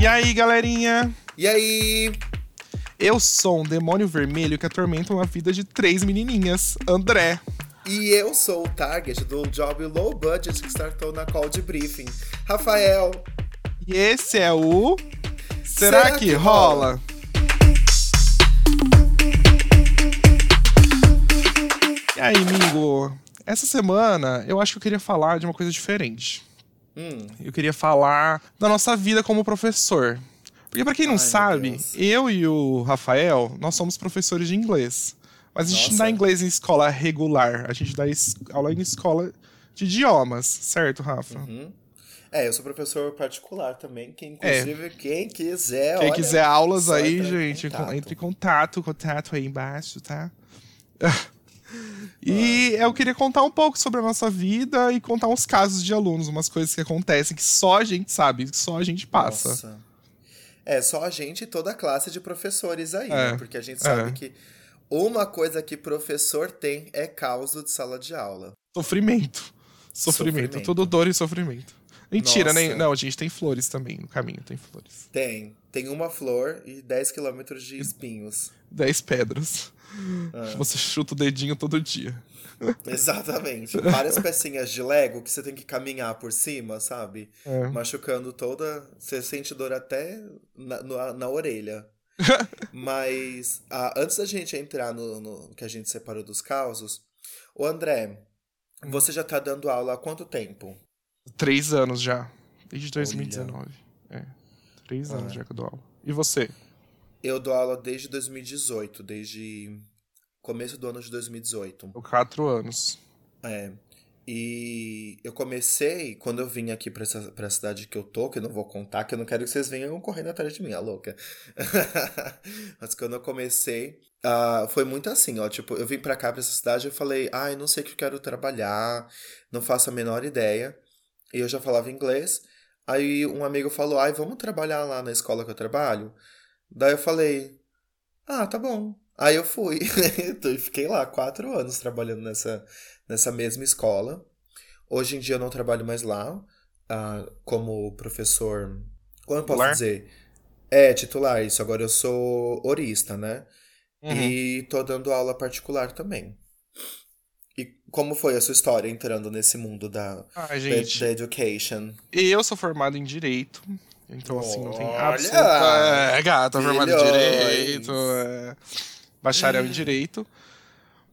E aí, galerinha? E aí? Eu sou um demônio vermelho que atormenta uma vida de três menininhas. André. E eu sou o target do job low budget que startou na call de briefing. Rafael. E esse é o. Será, Será que, que, rola? rola? E aí, amigo? Essa semana eu acho que eu queria falar de uma coisa diferente. Hum. Eu queria falar da nossa vida como professor. Porque para quem não Ai, sabe, eu e o Rafael, nós somos professores de inglês. Mas a gente Nossa. não dá inglês em escola regular, a gente dá aula em escola de idiomas, certo, Rafa? Uhum. É, eu sou professor particular também, que inclusive é. quem quiser. Quem olha, quiser aulas aí, gente, contato. entre em contato, contato aí embaixo, tá? E eu queria contar um pouco sobre a nossa vida e contar uns casos de alunos, umas coisas que acontecem que só a gente sabe, que só a gente passa. Nossa. É, só a gente e toda a classe de professores aí, né? é, né? Porque a gente sabe é. que uma coisa que professor tem é causa de sala de aula. Sofrimento. Sofrimento. sofrimento. Tudo dor e sofrimento. Mentira, nem. Não, a gente tem flores também no caminho, tem flores. Tem. Tem uma flor e 10 quilômetros de espinhos. 10 pedras. Ah. Você chuta o dedinho todo dia. Exatamente. Várias pecinhas de Lego que você tem que caminhar por cima, sabe? É. Machucando toda. Você sente dor até na, na, na orelha. Mas ah, antes da gente entrar no, no, que a gente separou dos causos, o André, você já tá dando aula há quanto tempo? Três anos já. Desde 2019. Olha. É. Três ah. anos já que eu dou aula. E você? Eu dou aula desde 2018, desde começo do ano de 2018. Quatro anos. É. E eu comecei, quando eu vim aqui pra, essa, pra cidade que eu tô, que eu não vou contar, que eu não quero que vocês venham correndo atrás de mim, a louca. Mas quando eu comecei, uh, foi muito assim, ó. Tipo, eu vim pra cá, pra essa cidade, eu falei, ai, ah, não sei o que eu quero trabalhar, não faço a menor ideia. E eu já falava inglês. Aí um amigo falou, ai, vamos trabalhar lá na escola que eu trabalho? Daí eu falei, ah, tá bom. Aí eu fui. e fiquei lá quatro anos trabalhando nessa, nessa mesma escola. Hoje em dia eu não trabalho mais lá uh, como professor. Como eu posso dizer? É, titular, isso. Agora eu sou horista, né? Uhum. E tô dando aula particular também. E como foi a sua história entrando nesse mundo da, gente, da, da education? Eu sou formado em Direito. Então, assim, não tem absoluta... É, gata, formado em Direito. É bacharel em direito.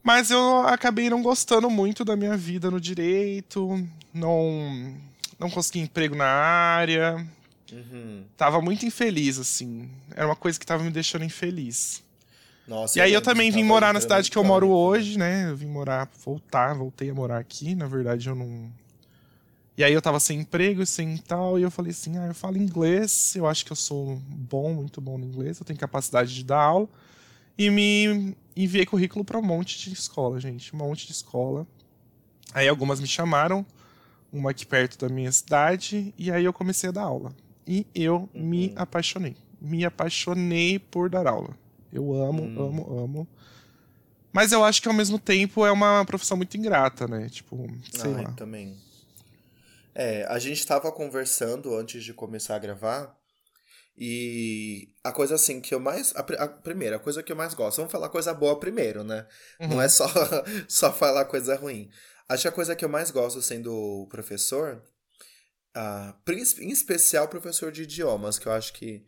Mas eu acabei não gostando muito da minha vida no direito, não não consegui emprego na área. Uhum. Tava muito infeliz, assim. Era uma coisa que tava me deixando infeliz. Nossa, e aí eu também vim morar na cidade que eu moro hoje, né? Eu vim morar, voltar, voltei a morar aqui. Na verdade, eu não. E aí eu tava sem emprego, sem tal, e eu falei assim: ah, eu falo inglês, eu acho que eu sou bom, muito bom no inglês, eu tenho capacidade de dar aula. E me enviei currículo para um monte de escola, gente. Um monte de escola. Aí algumas me chamaram, uma aqui perto da minha cidade, e aí eu comecei a dar aula. E eu uhum. me apaixonei. Me apaixonei por dar aula. Eu amo, uhum. amo, amo. Mas eu acho que ao mesmo tempo é uma profissão muito ingrata, né? Tipo, sei Ai, lá. também. É, a gente estava conversando antes de começar a gravar e a coisa assim que eu mais. A, a, primeira, a coisa que eu mais gosto. Vamos falar coisa boa primeiro, né? Uhum. Não é só, só falar coisa ruim. Acho que a coisa que eu mais gosto sendo professor, uh, em especial professor de idiomas, que eu acho que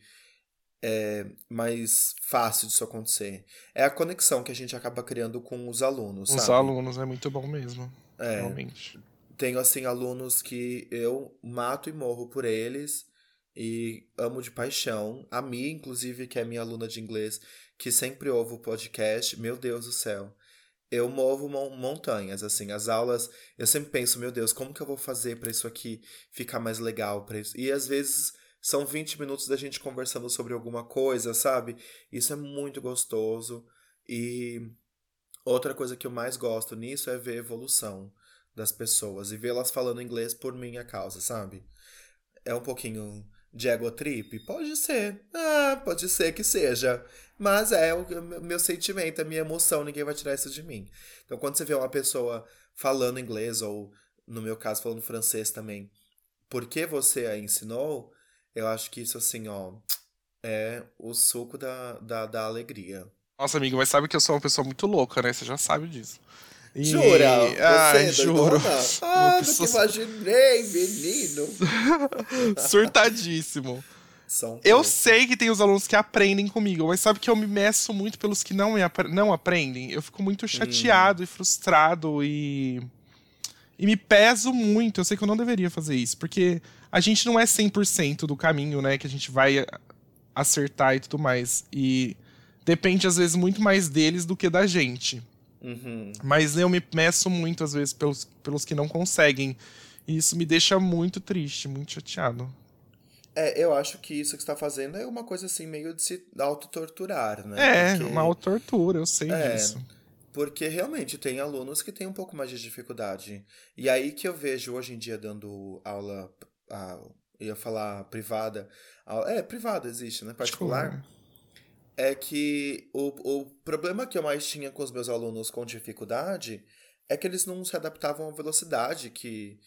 é mais fácil disso acontecer, é a conexão que a gente acaba criando com os alunos. Os sabe? alunos é muito bom mesmo. É, realmente. Tenho, assim, alunos que eu mato e morro por eles e amo de paixão. A Mi, inclusive, que é minha aluna de inglês, que sempre ouve o podcast, meu Deus do céu. Eu movo montanhas, assim, as aulas, eu sempre penso, meu Deus, como que eu vou fazer para isso aqui ficar mais legal para isso? E às vezes são 20 minutos da gente conversando sobre alguma coisa, sabe? Isso é muito gostoso. E outra coisa que eu mais gosto nisso é ver evolução das pessoas e vê-las falando inglês por minha causa, sabe? É um pouquinho de ego trip? Pode ser. Ah, pode ser que seja. Mas é o meu sentimento, a minha emoção, ninguém vai tirar isso de mim. Então, quando você vê uma pessoa falando inglês, ou no meu caso, falando francês também, porque você a ensinou, Eu acho que isso, assim, ó, é o suco da, da, da alegria. Nossa, amigo, mas sabe que eu sou uma pessoa muito louca, né? Você já sabe disso. E... Jura? Você Ai, é juro. Ah, pessoa... que imaginei, menino. Surtadíssimo. Eu sei que tem os alunos que aprendem comigo, mas sabe que eu me meço muito pelos que não, ap não aprendem? Eu fico muito chateado hum. e frustrado e. E me peso muito. Eu sei que eu não deveria fazer isso, porque a gente não é 100% do caminho, né? Que a gente vai acertar e tudo mais. E depende, às vezes, muito mais deles do que da gente. Uhum. Mas eu me meço muito, às vezes, pelos, pelos que não conseguem. E isso me deixa muito triste, muito chateado. É, eu acho que isso que você tá fazendo é uma coisa assim, meio de se autotorturar, né? É, porque... uma autotortura, eu sei é, disso. Porque realmente tem alunos que têm um pouco mais de dificuldade. E aí que eu vejo hoje em dia dando aula, a, ia falar privada. Aula, é, privada existe, né? Particular. É que o, o problema que eu mais tinha com os meus alunos com dificuldade é que eles não se adaptavam à velocidade que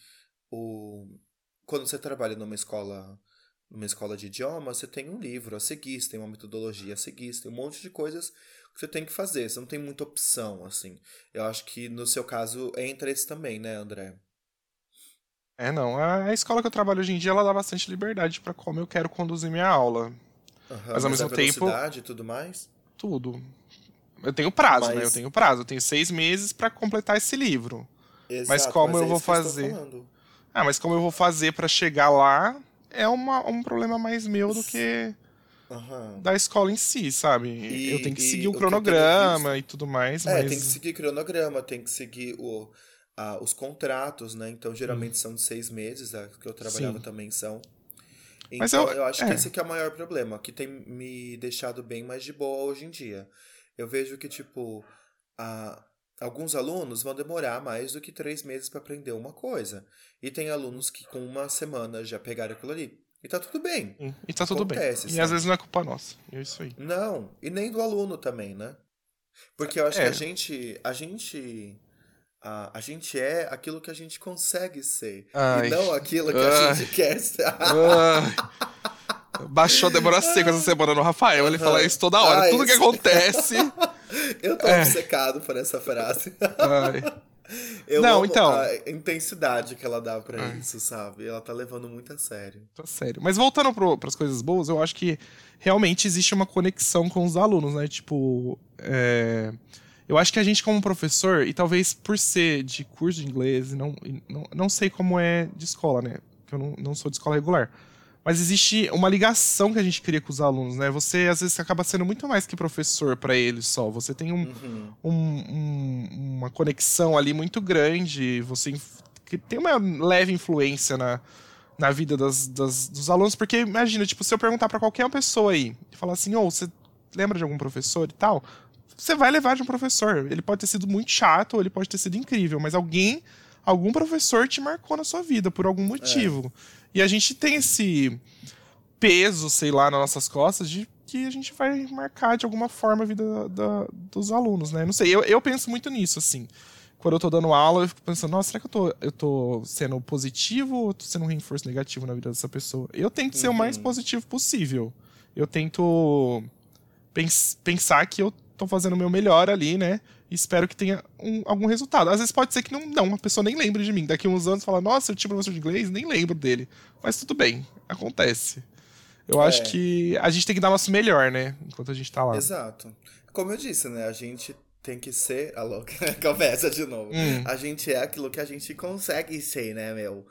o quando você trabalha numa escola numa escola de idioma, você tem um livro a seguir, você tem uma metodologia a seguir, você tem um monte de coisas que você tem que fazer. Você não tem muita opção, assim. Eu acho que no seu caso entra esse também, né, André? É, não. A escola que eu trabalho hoje em dia, ela dá bastante liberdade para como eu quero conduzir minha aula. Uhum, mas ao mas mesmo tempo. e tudo mais? Tudo. Eu tenho prazo, mas... né? Eu tenho prazo. Eu tenho seis meses para completar esse livro. Exato, mas como mas eu é vou fazer. Ah, mas como eu vou fazer para chegar lá, é uma, um problema mais meu do que uhum. da escola em si, sabe? E, eu tenho que seguir o cronograma e tudo mais. É, mas... tem que seguir cronograma, tem que seguir o, a, os contratos, né? Então, geralmente hum. são de seis meses, a que eu trabalhava Sim. também são. Então, mas eu, eu acho é. que esse que é o maior problema, que tem me deixado bem mais de boa hoje em dia. Eu vejo que, tipo, a, Alguns alunos vão demorar mais do que três meses para aprender uma coisa. E tem alunos que com uma semana já pegaram aquilo ali. E tá tudo bem. E tá tudo Acontece, bem. E às vezes não é culpa nossa. É isso aí. Não, e nem do aluno também, né? Porque eu acho é. que a gente. A gente. A, a gente é aquilo que a gente consegue ser. Ai. E não aquilo que Ai. a gente quer ser. Baixou a Débora Seco essa semana no Rafael. Ele fala isso toda hora. Ai, Tudo que acontece. Eu tô é. obcecado por essa frase. Eu não, então. a intensidade que ela dá para isso, sabe? Ela tá levando muito a sério. Tá sério. Mas voltando para as coisas boas, eu acho que realmente existe uma conexão com os alunos, né? Tipo, é... eu acho que a gente, como professor, e talvez por ser de curso de inglês, não, não, não sei como é de escola, né? Porque eu não, não sou de escola regular mas existe uma ligação que a gente cria com os alunos, né? Você às vezes acaba sendo muito mais que professor para eles só. Você tem um, uhum. um, um, uma conexão ali muito grande. Você que tem uma leve influência na, na vida das, das, dos alunos, porque imagina, tipo, se eu perguntar para qualquer pessoa aí e falar assim, ou oh, você lembra de algum professor e tal, você vai levar de um professor. Ele pode ter sido muito chato, ou ele pode ter sido incrível, mas alguém, algum professor te marcou na sua vida por algum motivo. É. E a gente tem esse peso, sei lá, nas nossas costas de que a gente vai marcar de alguma forma a vida da, da, dos alunos, né? Não sei, eu, eu penso muito nisso, assim. Quando eu tô dando aula, eu fico pensando, nossa, será que eu tô, eu tô sendo positivo ou tô sendo um reforço negativo na vida dessa pessoa? Eu tento ser o mais uhum. positivo possível. Eu tento pens pensar que eu tô fazendo o meu melhor ali, né? Espero que tenha um, algum resultado. Às vezes pode ser que não, não, uma pessoa nem lembre de mim. Daqui uns anos fala, nossa, eu tinha professor de inglês, nem lembro dele. Mas tudo bem, acontece. Eu é. acho que a gente tem que dar nosso melhor, né? Enquanto a gente tá lá. Exato. Como eu disse, né? A gente tem que ser. Alô, conversa de novo. Hum. A gente é aquilo que a gente consegue ser, né, meu?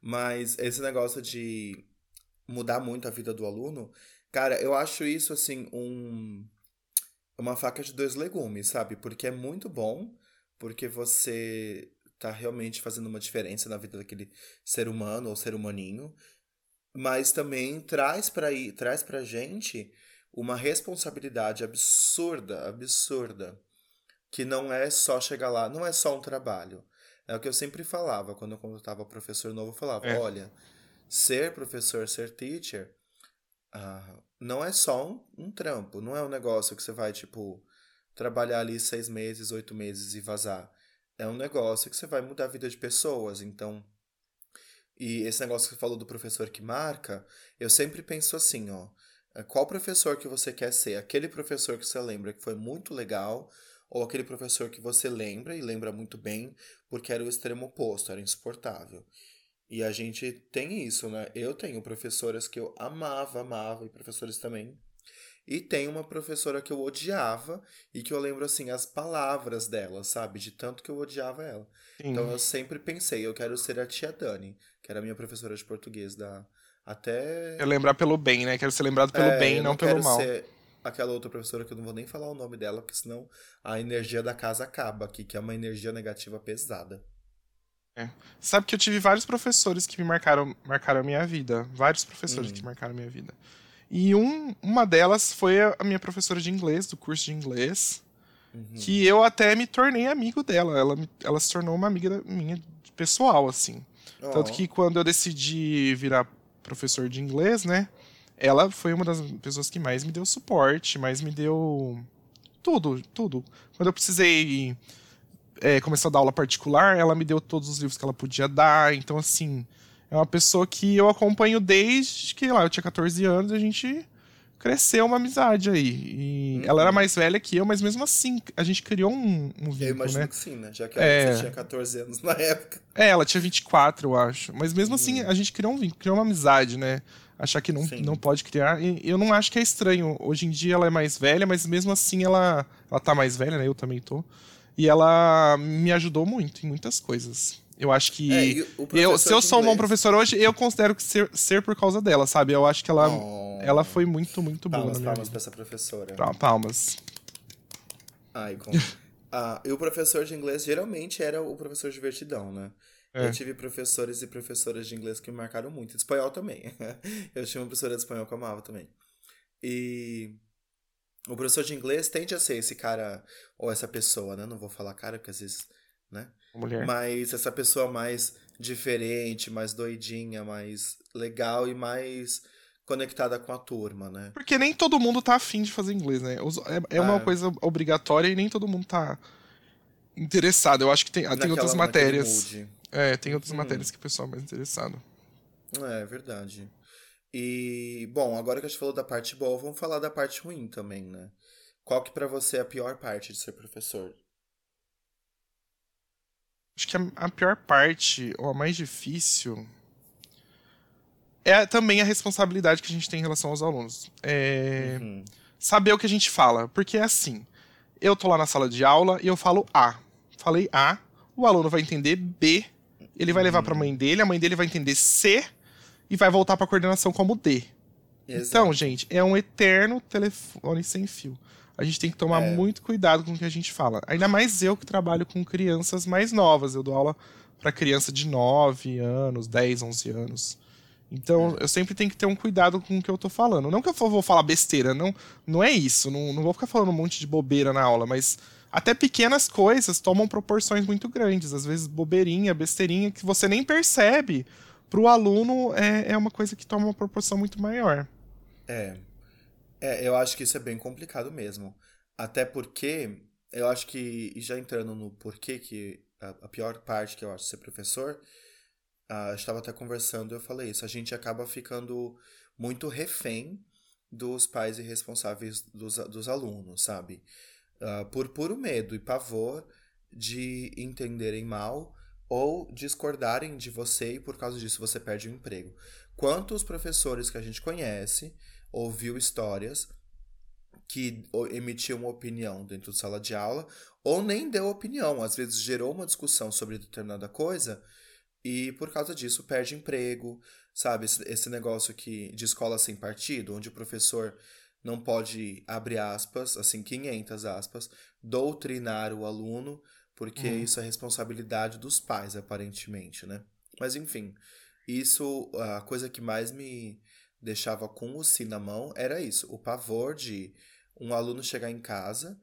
Mas esse negócio de mudar muito a vida do aluno, cara, eu acho isso, assim, um uma faca de dois legumes, sabe? Porque é muito bom, porque você tá realmente fazendo uma diferença na vida daquele ser humano ou ser humaninho, mas também traz para traz pra gente uma responsabilidade absurda, absurda, que não é só chegar lá, não é só um trabalho. É o que eu sempre falava quando eu estava professor novo, eu falava, é. olha, ser professor, ser teacher, uh, não é só um, um trampo, não é um negócio que você vai, tipo, trabalhar ali seis meses, oito meses e vazar. É um negócio que você vai mudar a vida de pessoas. Então, E esse negócio que você falou do professor que marca, eu sempre penso assim, ó. É, qual professor que você quer ser? Aquele professor que você lembra que foi muito legal, ou aquele professor que você lembra e lembra muito bem, porque era o extremo oposto, era insuportável. E a gente tem isso, né? Eu tenho professoras que eu amava, amava, e professores também. E tem uma professora que eu odiava e que eu lembro, assim, as palavras dela, sabe? De tanto que eu odiava ela. Sim. Então eu sempre pensei, eu quero ser a tia Dani, que era a minha professora de português da, até. Eu lembrar pelo bem, né? Quero ser lembrado pelo é, bem, não, não pelo mal. Ser aquela outra professora que eu não vou nem falar o nome dela, porque senão a energia da casa acaba aqui, que é uma energia negativa pesada. É. Sabe que eu tive vários professores que me marcaram, marcaram a minha vida. Vários professores uhum. que marcaram a minha vida. E um, uma delas foi a minha professora de inglês, do curso de inglês, uhum. que eu até me tornei amigo dela. Ela, ela se tornou uma amiga minha pessoal, assim. Oh. Tanto que quando eu decidi virar professor de inglês, né? Ela foi uma das pessoas que mais me deu suporte, mais me deu tudo, tudo. Quando eu precisei é, começar a dar aula particular, ela me deu todos os livros que ela podia dar. Então, assim, é uma pessoa que eu acompanho desde que lá eu tinha 14 anos e a gente cresceu uma amizade aí. E uhum. ela era mais velha que eu, mas mesmo assim, a gente criou um, um vínculo, Eu imagino né? que sim, né? Já que é... você tinha 14 anos na época. É, ela tinha 24, eu acho. Mas mesmo assim, uhum. a gente criou um vínculo, criou uma amizade, né? Achar que não, não pode criar. E eu não acho que é estranho. Hoje em dia ela é mais velha, mas mesmo assim ela, ela tá mais velha, né? Eu também tô. E ela me ajudou muito em muitas coisas. Eu acho que. É, eu, se eu sou um bom professor hoje, eu considero que ser, ser por causa dela, sabe? Eu acho que ela, oh. ela foi muito, muito boa. Palmas, palmas pra essa professora. Palmas. Ai, com... ah, e o professor de inglês geralmente era o professor divertidão, né? É. Eu tive professores e professoras de inglês que me marcaram muito. Espanhol também. eu tinha uma professora de espanhol que eu amava também. E o professor de inglês tende a ser esse cara, ou essa pessoa, né? Não vou falar cara, porque às vezes, né? Mulher. Mas essa pessoa mais diferente, mais doidinha, mais legal e mais conectada com a turma, né? Porque nem todo mundo tá afim de fazer inglês, né? É, é uma é. coisa obrigatória e nem todo mundo tá interessado. Eu acho que tem, Naquela, tem outras matérias. É, tem outras hum. matérias que o pessoal é mais interessado. É, verdade. E, bom, agora que a gente falou da parte boa, vamos falar da parte ruim também, né? Qual que para você é a pior parte de ser professor? Acho que a, a pior parte, ou a mais difícil, é também a responsabilidade que a gente tem em relação aos alunos. É uhum. Saber o que a gente fala. Porque é assim: eu tô lá na sala de aula e eu falo A. Falei A, o aluno vai entender B, ele vai levar para a mãe dele, a mãe dele vai entender C e vai voltar para a coordenação como D. Exato. Então, gente, é um eterno telefone sem fio. A gente tem que tomar é. muito cuidado com o que a gente fala. Ainda mais eu que trabalho com crianças mais novas. Eu dou aula para criança de 9 anos, 10, 11 anos. Então, é. eu sempre tenho que ter um cuidado com o que eu tô falando. Não que eu vou falar besteira, não, não é isso. Não, não vou ficar falando um monte de bobeira na aula, mas até pequenas coisas tomam proporções muito grandes. Às vezes, bobeirinha, besteirinha, que você nem percebe. Para o aluno, é, é uma coisa que toma uma proporção muito maior. É, é, eu acho que isso é bem complicado mesmo. Até porque, eu acho que, e já entrando no porquê que a, a pior parte que eu acho de ser professor, uh, estava até conversando e eu falei isso, a gente acaba ficando muito refém dos pais irresponsáveis dos, dos alunos, sabe? Uh, por puro medo e pavor de entenderem mal ou discordarem de você e por causa disso você perde o emprego. Quantos professores que a gente conhece ouviu histórias que emitiu uma opinião dentro de sala de aula, ou nem deu opinião, às vezes gerou uma discussão sobre determinada coisa e por causa disso perde emprego, sabe? Esse, negócio que de escola sem partido, onde o professor não pode, abre aspas, assim, 500 aspas, doutrinar o aluno, porque uhum. isso é responsabilidade dos pais, aparentemente, né? Mas enfim, isso, a coisa que mais me deixava com o si na mão era isso, o pavor de um aluno chegar em casa,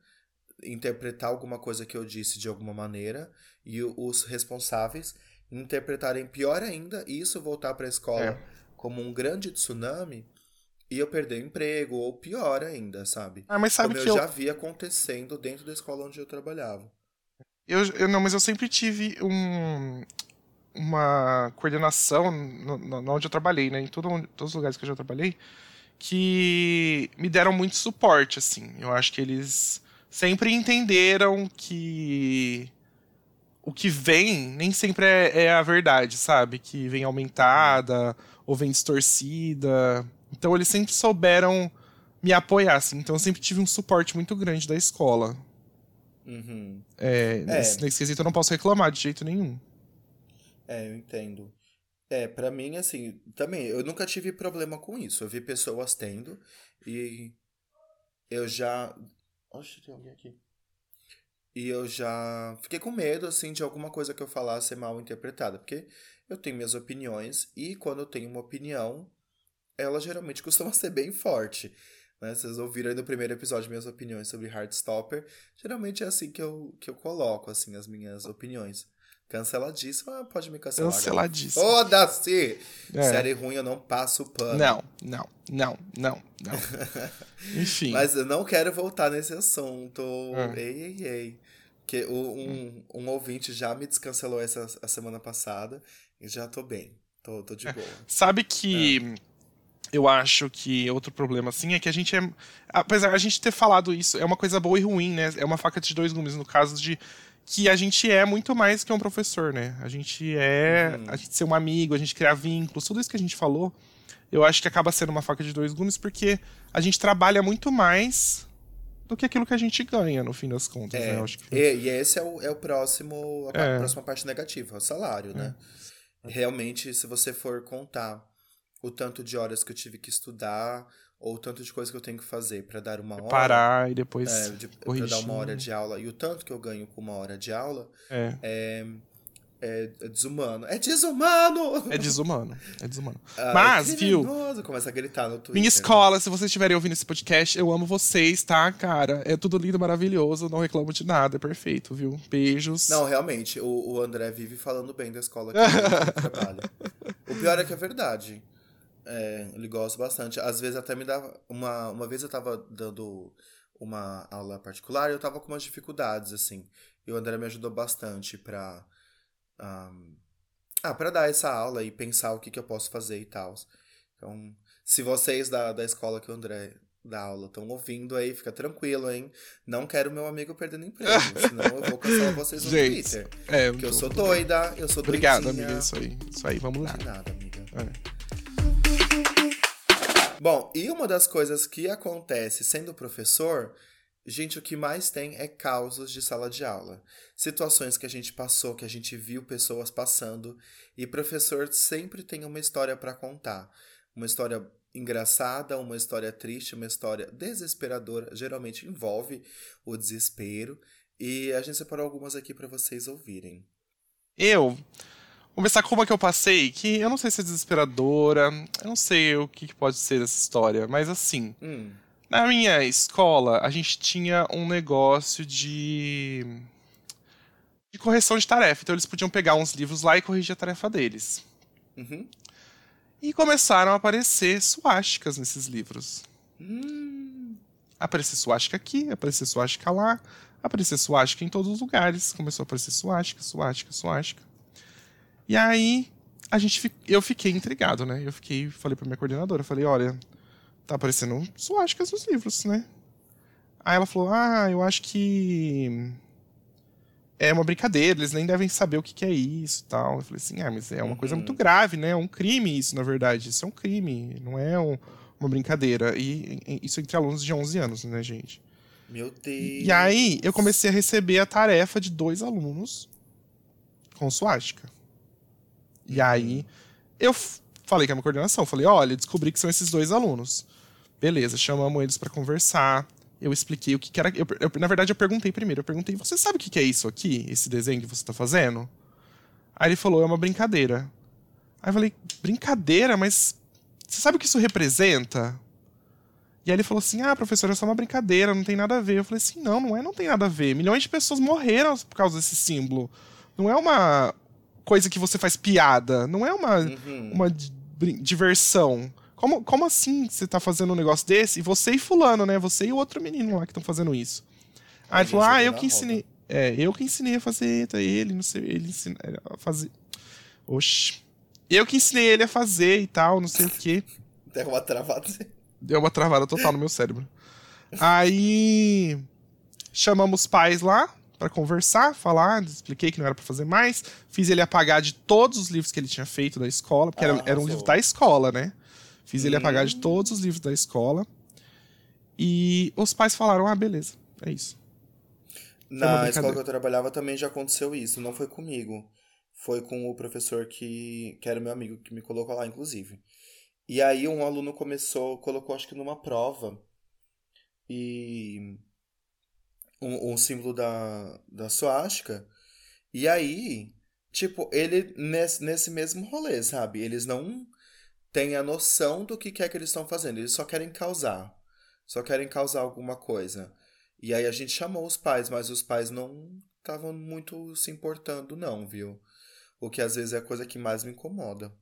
interpretar alguma coisa que eu disse de alguma maneira e os responsáveis interpretarem pior ainda e isso voltar para a escola é. como um grande tsunami e eu perder o emprego ou pior ainda, sabe? Ah, mas sabe como que eu, eu já vi acontecendo dentro da escola onde eu trabalhava. Eu, eu não, mas eu sempre tive um uma coordenação no, no, onde eu trabalhei, né? Em todo, todos os lugares que eu já trabalhei, que me deram muito suporte, assim. Eu acho que eles sempre entenderam que o que vem nem sempre é, é, a verdade, sabe? Que vem aumentada ou vem distorcida. Então eles sempre souberam me apoiar, assim. Então eu sempre tive um suporte muito grande da escola. Uhum. É, é. Nesse, nesse quesito eu não posso reclamar de jeito nenhum. É, eu entendo. É, para mim, assim, também, eu nunca tive problema com isso. Eu vi pessoas tendo e eu já. Oxe, tem alguém aqui. E eu já fiquei com medo, assim, de alguma coisa que eu falasse ser mal interpretada. Porque eu tenho minhas opiniões e quando eu tenho uma opinião, ela geralmente costuma ser bem forte. Né? Vocês ouviram aí no primeiro episódio minhas opiniões sobre Heartstopper. Geralmente é assim que eu, que eu coloco, assim, as minhas opiniões. Canceladíssima, pode me cancelar. Canceladíssima. Foda-se! É. Série ruim eu não passo pano. Não, não, não, não, não. Enfim. Mas eu não quero voltar nesse assunto. É. Ei, ei, ei. Porque um, um ouvinte já me descancelou essa a semana passada e já tô bem. Tô, tô de é. boa. Sabe que é. Eu acho que outro problema, assim, é que a gente é. Apesar de a gente ter falado isso, é uma coisa boa e ruim, né? É uma faca de dois gumes, no caso de que a gente é muito mais que um professor, né? A gente é. Uhum. A gente ser um amigo, a gente criar vínculos, tudo isso que a gente falou, eu acho que acaba sendo uma faca de dois gumes, porque a gente trabalha muito mais do que aquilo que a gente ganha, no fim das contas, é, né? acho que... e, e, esse é o, é o próximo, a é. próxima parte negativa, o salário, né? É. Realmente, se você for contar o tanto de horas que eu tive que estudar, ou o tanto de coisa que eu tenho que fazer para dar uma hora. Parar e depois. É, de, pra dar uma hora de aula. E o tanto que eu ganho com uma hora de aula é, é, é, é desumano. É desumano! É desumano. É desumano. Ah, Mas, é viu? Começa a gritar no Twitter. Minha escola, se vocês estiverem ouvindo esse podcast, eu amo vocês, tá, cara? É tudo lindo, maravilhoso, não reclamo de nada, é perfeito, viu? Beijos. Não, realmente, o, o André vive falando bem da escola que ele trabalha. O pior é que é verdade. É, ele gosta bastante. Às vezes até me dava. Uma, uma vez eu tava dando uma aula particular e eu tava com umas dificuldades, assim. E o André me ajudou bastante pra. Um, ah, pra dar essa aula e pensar o que, que eu posso fazer e tal. Então, se vocês da, da escola que o André dá aula estão ouvindo aí, fica tranquilo, hein? Não quero meu amigo perdendo emprego, senão eu vou cancelar vocês no Gente, Twitter. É, porque eu sou doida, eu sou Obrigado, doidinha. amiga, isso aí. Isso aí, vamos lá. De nada, amiga. É. Bom, e uma das coisas que acontece sendo professor, gente, o que mais tem é causos de sala de aula. Situações que a gente passou, que a gente viu pessoas passando, e professor sempre tem uma história para contar. Uma história engraçada, uma história triste, uma história desesperadora, geralmente envolve o desespero, e a gente separou algumas aqui para vocês ouvirem. Eu começar com uma que eu passei, que eu não sei se é desesperadora, eu não sei o que, pode ser essa história, mas assim. Hum. Na minha escola, a gente tinha um negócio de. de correção de tarefa. Então eles podiam pegar uns livros lá e corrigir a tarefa deles. Uhum. E começaram a aparecer suásticas nesses livros. Hum. Aparecer suástica aqui, aparecer suástica lá, aparecer suástica em todos os lugares. Começou a aparecer suástica, suástica, suástica. E aí a gente, eu fiquei intrigado, né? Eu fiquei, falei pra minha coordenadora, falei, olha, tá aparecendo suásticas nos livros, né? Aí ela falou, ah, eu acho que é uma brincadeira, eles nem devem saber o que, que é isso e tal. Eu falei assim, ah, mas é uma uhum. coisa muito grave, né? É um crime isso, na verdade. Isso é um crime, não é um, uma brincadeira. E, e isso entre alunos de 11 anos, né, gente? Meu Deus. E aí eu comecei a receber a tarefa de dois alunos com suástica. E aí eu falei com a minha coordenação, falei, olha, descobri que são esses dois alunos. Beleza, chamamos eles para conversar. Eu expliquei o que, que era. Eu, eu, na verdade, eu perguntei primeiro. Eu perguntei, você sabe o que, que é isso aqui? Esse desenho que você está fazendo? Aí ele falou, é uma brincadeira. Aí eu falei, brincadeira? Mas você sabe o que isso representa? E aí ele falou assim: ah, professor, é só uma brincadeira, não tem nada a ver. Eu falei assim: não, não é, não tem nada a ver. Milhões de pessoas morreram por causa desse símbolo. Não é uma, coisa que você faz piada. Não é uma, uhum. uma diversão. Como, como assim você tá fazendo um negócio desse? E você e fulano, né? Você e o outro menino lá que estão fazendo isso. Aí ele falou, ah, eu que ensinei. É, eu que ensinei a fazer? Ele, não sei, ele ensinou a fazer. Oxi. Eu que ensinei ele a fazer e tal, não sei o quê. Deu uma travada. Deu uma travada total no meu cérebro. Aí chamamos os pais lá para conversar, falar, expliquei que não era para fazer mais, fiz ele apagar de todos os livros que ele tinha feito da escola, porque ah, era, era, um livro da escola, né? Fiz hum. ele apagar de hum. todos os livros da escola. E os pais falaram: "Ah, beleza. É isso". Na escola que eu trabalhava também já aconteceu isso, não foi comigo. Foi com o professor que, que era meu amigo, que me colocou lá, inclusive. E aí um aluno começou, colocou acho que numa prova, e um, um símbolo da, da suástica. E aí, tipo, ele nesse, nesse mesmo rolê, sabe? Eles não têm a noção do que é que eles estão fazendo. Eles só querem causar. Só querem causar alguma coisa. E aí a gente chamou os pais, mas os pais não estavam muito se importando, não, viu? O que às vezes é a coisa que mais me incomoda.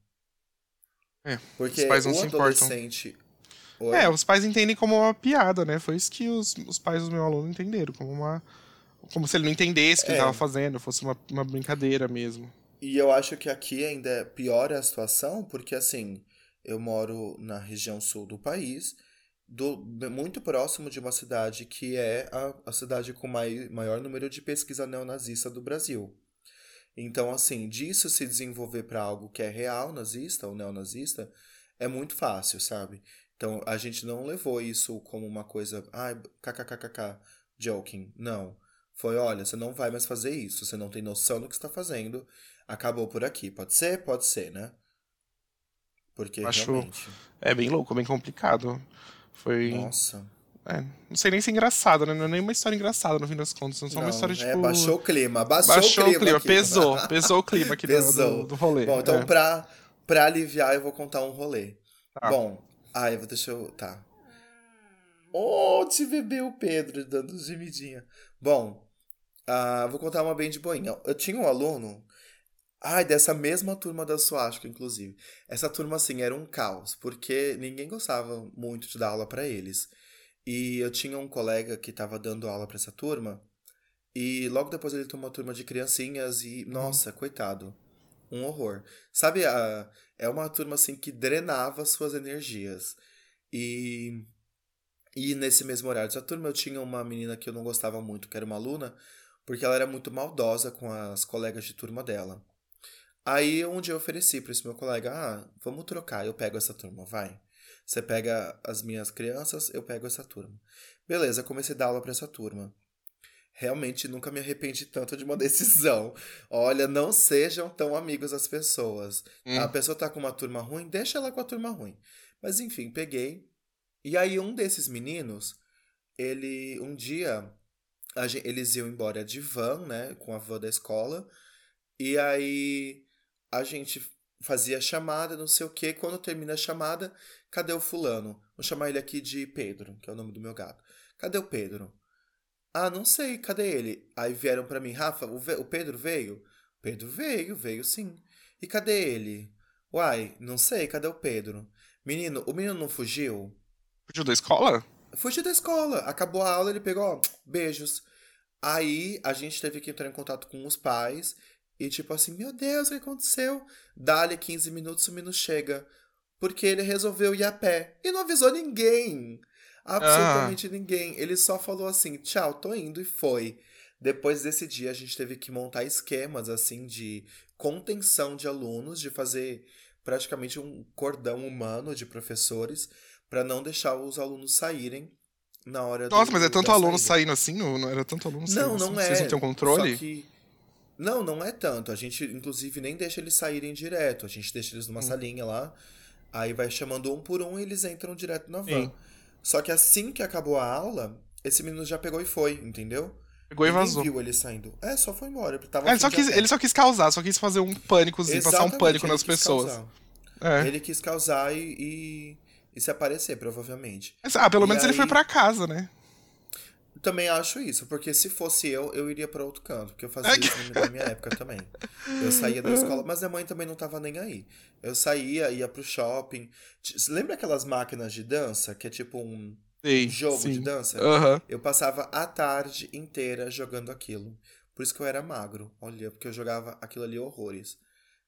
É, Porque os pais não o se adolescente. Importam. Oi? É, os pais entendem como uma piada, né? Foi isso que os, os pais do meu aluno entenderam, como uma. Como se ele não entendesse o que é. ele estava fazendo, fosse uma, uma brincadeira mesmo. E eu acho que aqui ainda é pior a situação, porque assim, eu moro na região sul do país, do, muito próximo de uma cidade que é a, a cidade com mai, maior número de pesquisa neonazista do Brasil. Então, assim, disso se desenvolver para algo que é real nazista ou neonazista é muito fácil, sabe? Então, a gente não levou isso como uma coisa, ai, ah, kkkk, joking. Não. Foi, olha, você não vai mais fazer isso, você não tem noção do que está fazendo, acabou por aqui. Pode ser? Pode ser, né? Porque Acho... realmente... É bem louco, bem complicado. Foi... Nossa... É, não sei nem se é engraçado, né? Não é nem uma história engraçada no fim das contas. Não é só uma história, é, tipo. É, baixou o clima. Baixou, baixou o clima. clima pesou. Pesou o clima aqui pesou. Do, do rolê. Bom, então, é. pra, pra aliviar, eu vou contar um rolê. Tá. Bom, ai, vou deixar eu. Tá. Oh, te bebeu o Pedro dando gemidinha. Bom, uh, vou contar uma bem de boinha. Eu tinha um aluno. Ai, dessa mesma turma da Suástica, inclusive. Essa turma, assim, era um caos, porque ninguém gostava muito de dar aula para eles. E eu tinha um colega que estava dando aula para essa turma, e logo depois ele tomou uma turma de criancinhas e, nossa, coitado, um horror. Sabe, a, é uma turma assim que drenava suas energias. E e nesse mesmo horário dessa turma eu tinha uma menina que eu não gostava muito, que era uma aluna, porque ela era muito maldosa com as colegas de turma dela. Aí um dia eu ofereci para esse meu colega, ah, vamos trocar, eu pego essa turma, vai. Você pega as minhas crianças, eu pego essa turma. Beleza, comecei a dar aula para essa turma. Realmente nunca me arrependi tanto de uma decisão. Olha, não sejam tão amigos as pessoas. Hum. A pessoa tá com uma turma ruim, deixa ela com a turma ruim. Mas enfim, peguei. E aí um desses meninos, ele um dia gente, eles iam embora de van, né, com a van da escola. E aí a gente fazia chamada, não sei o que. Quando termina a chamada, cadê o fulano? Vou chamar ele aqui de Pedro, que é o nome do meu gato. Cadê o Pedro? Ah, não sei, cadê ele? Aí vieram para mim, Rafa, o, o Pedro veio? Pedro veio, veio sim. E cadê ele? Uai, não sei, cadê o Pedro? Menino, o menino não fugiu? Fugiu da escola? Fugiu da escola. Acabou a aula, ele pegou, ó, beijos. Aí a gente teve que entrar em contato com os pais e tipo assim, meu Deus, o que aconteceu? Dá-lhe 15 minutos, o menino chega. Porque ele resolveu ir a pé. E não avisou ninguém. Absolutamente ah. ninguém. Ele só falou assim, tchau, tô indo e foi. Depois desse dia, a gente teve que montar esquemas, assim, de contenção de alunos, de fazer praticamente um cordão humano de professores para não deixar os alunos saírem na hora Nossa, do, mas é tanto aluno saindo assim? Não, não era tanto aluno saindo Não, não assim? é. Vocês não têm um controle? Só que não, não é tanto. A gente, inclusive, nem deixa eles saírem direto. A gente deixa eles numa hum. salinha lá. Aí vai chamando um por um e eles entram direto na van. Sim. Só que assim que acabou a aula, esse menino já pegou e foi, entendeu? Pegou e vazou. viu ele saindo. É, só foi embora. Tava é, ele, só quis, ele só quis causar, só quis fazer um pânicozinho, Exatamente, passar um pânico nas pessoas. É. Ele quis causar e, e, e, se aparecer, provavelmente. ah, pelo e menos aí... ele foi para casa, né? Também acho isso, porque se fosse eu, eu iria para outro canto, porque eu fazia isso na minha época também. Eu saía da escola, mas a mãe também não tava nem aí. Eu saía, ia pro shopping. Lembra aquelas máquinas de dança, que é tipo um, sim, jogo sim. de dança? Uhum. Eu passava a tarde inteira jogando aquilo. Por isso que eu era magro. Olha, porque eu jogava aquilo ali horrores.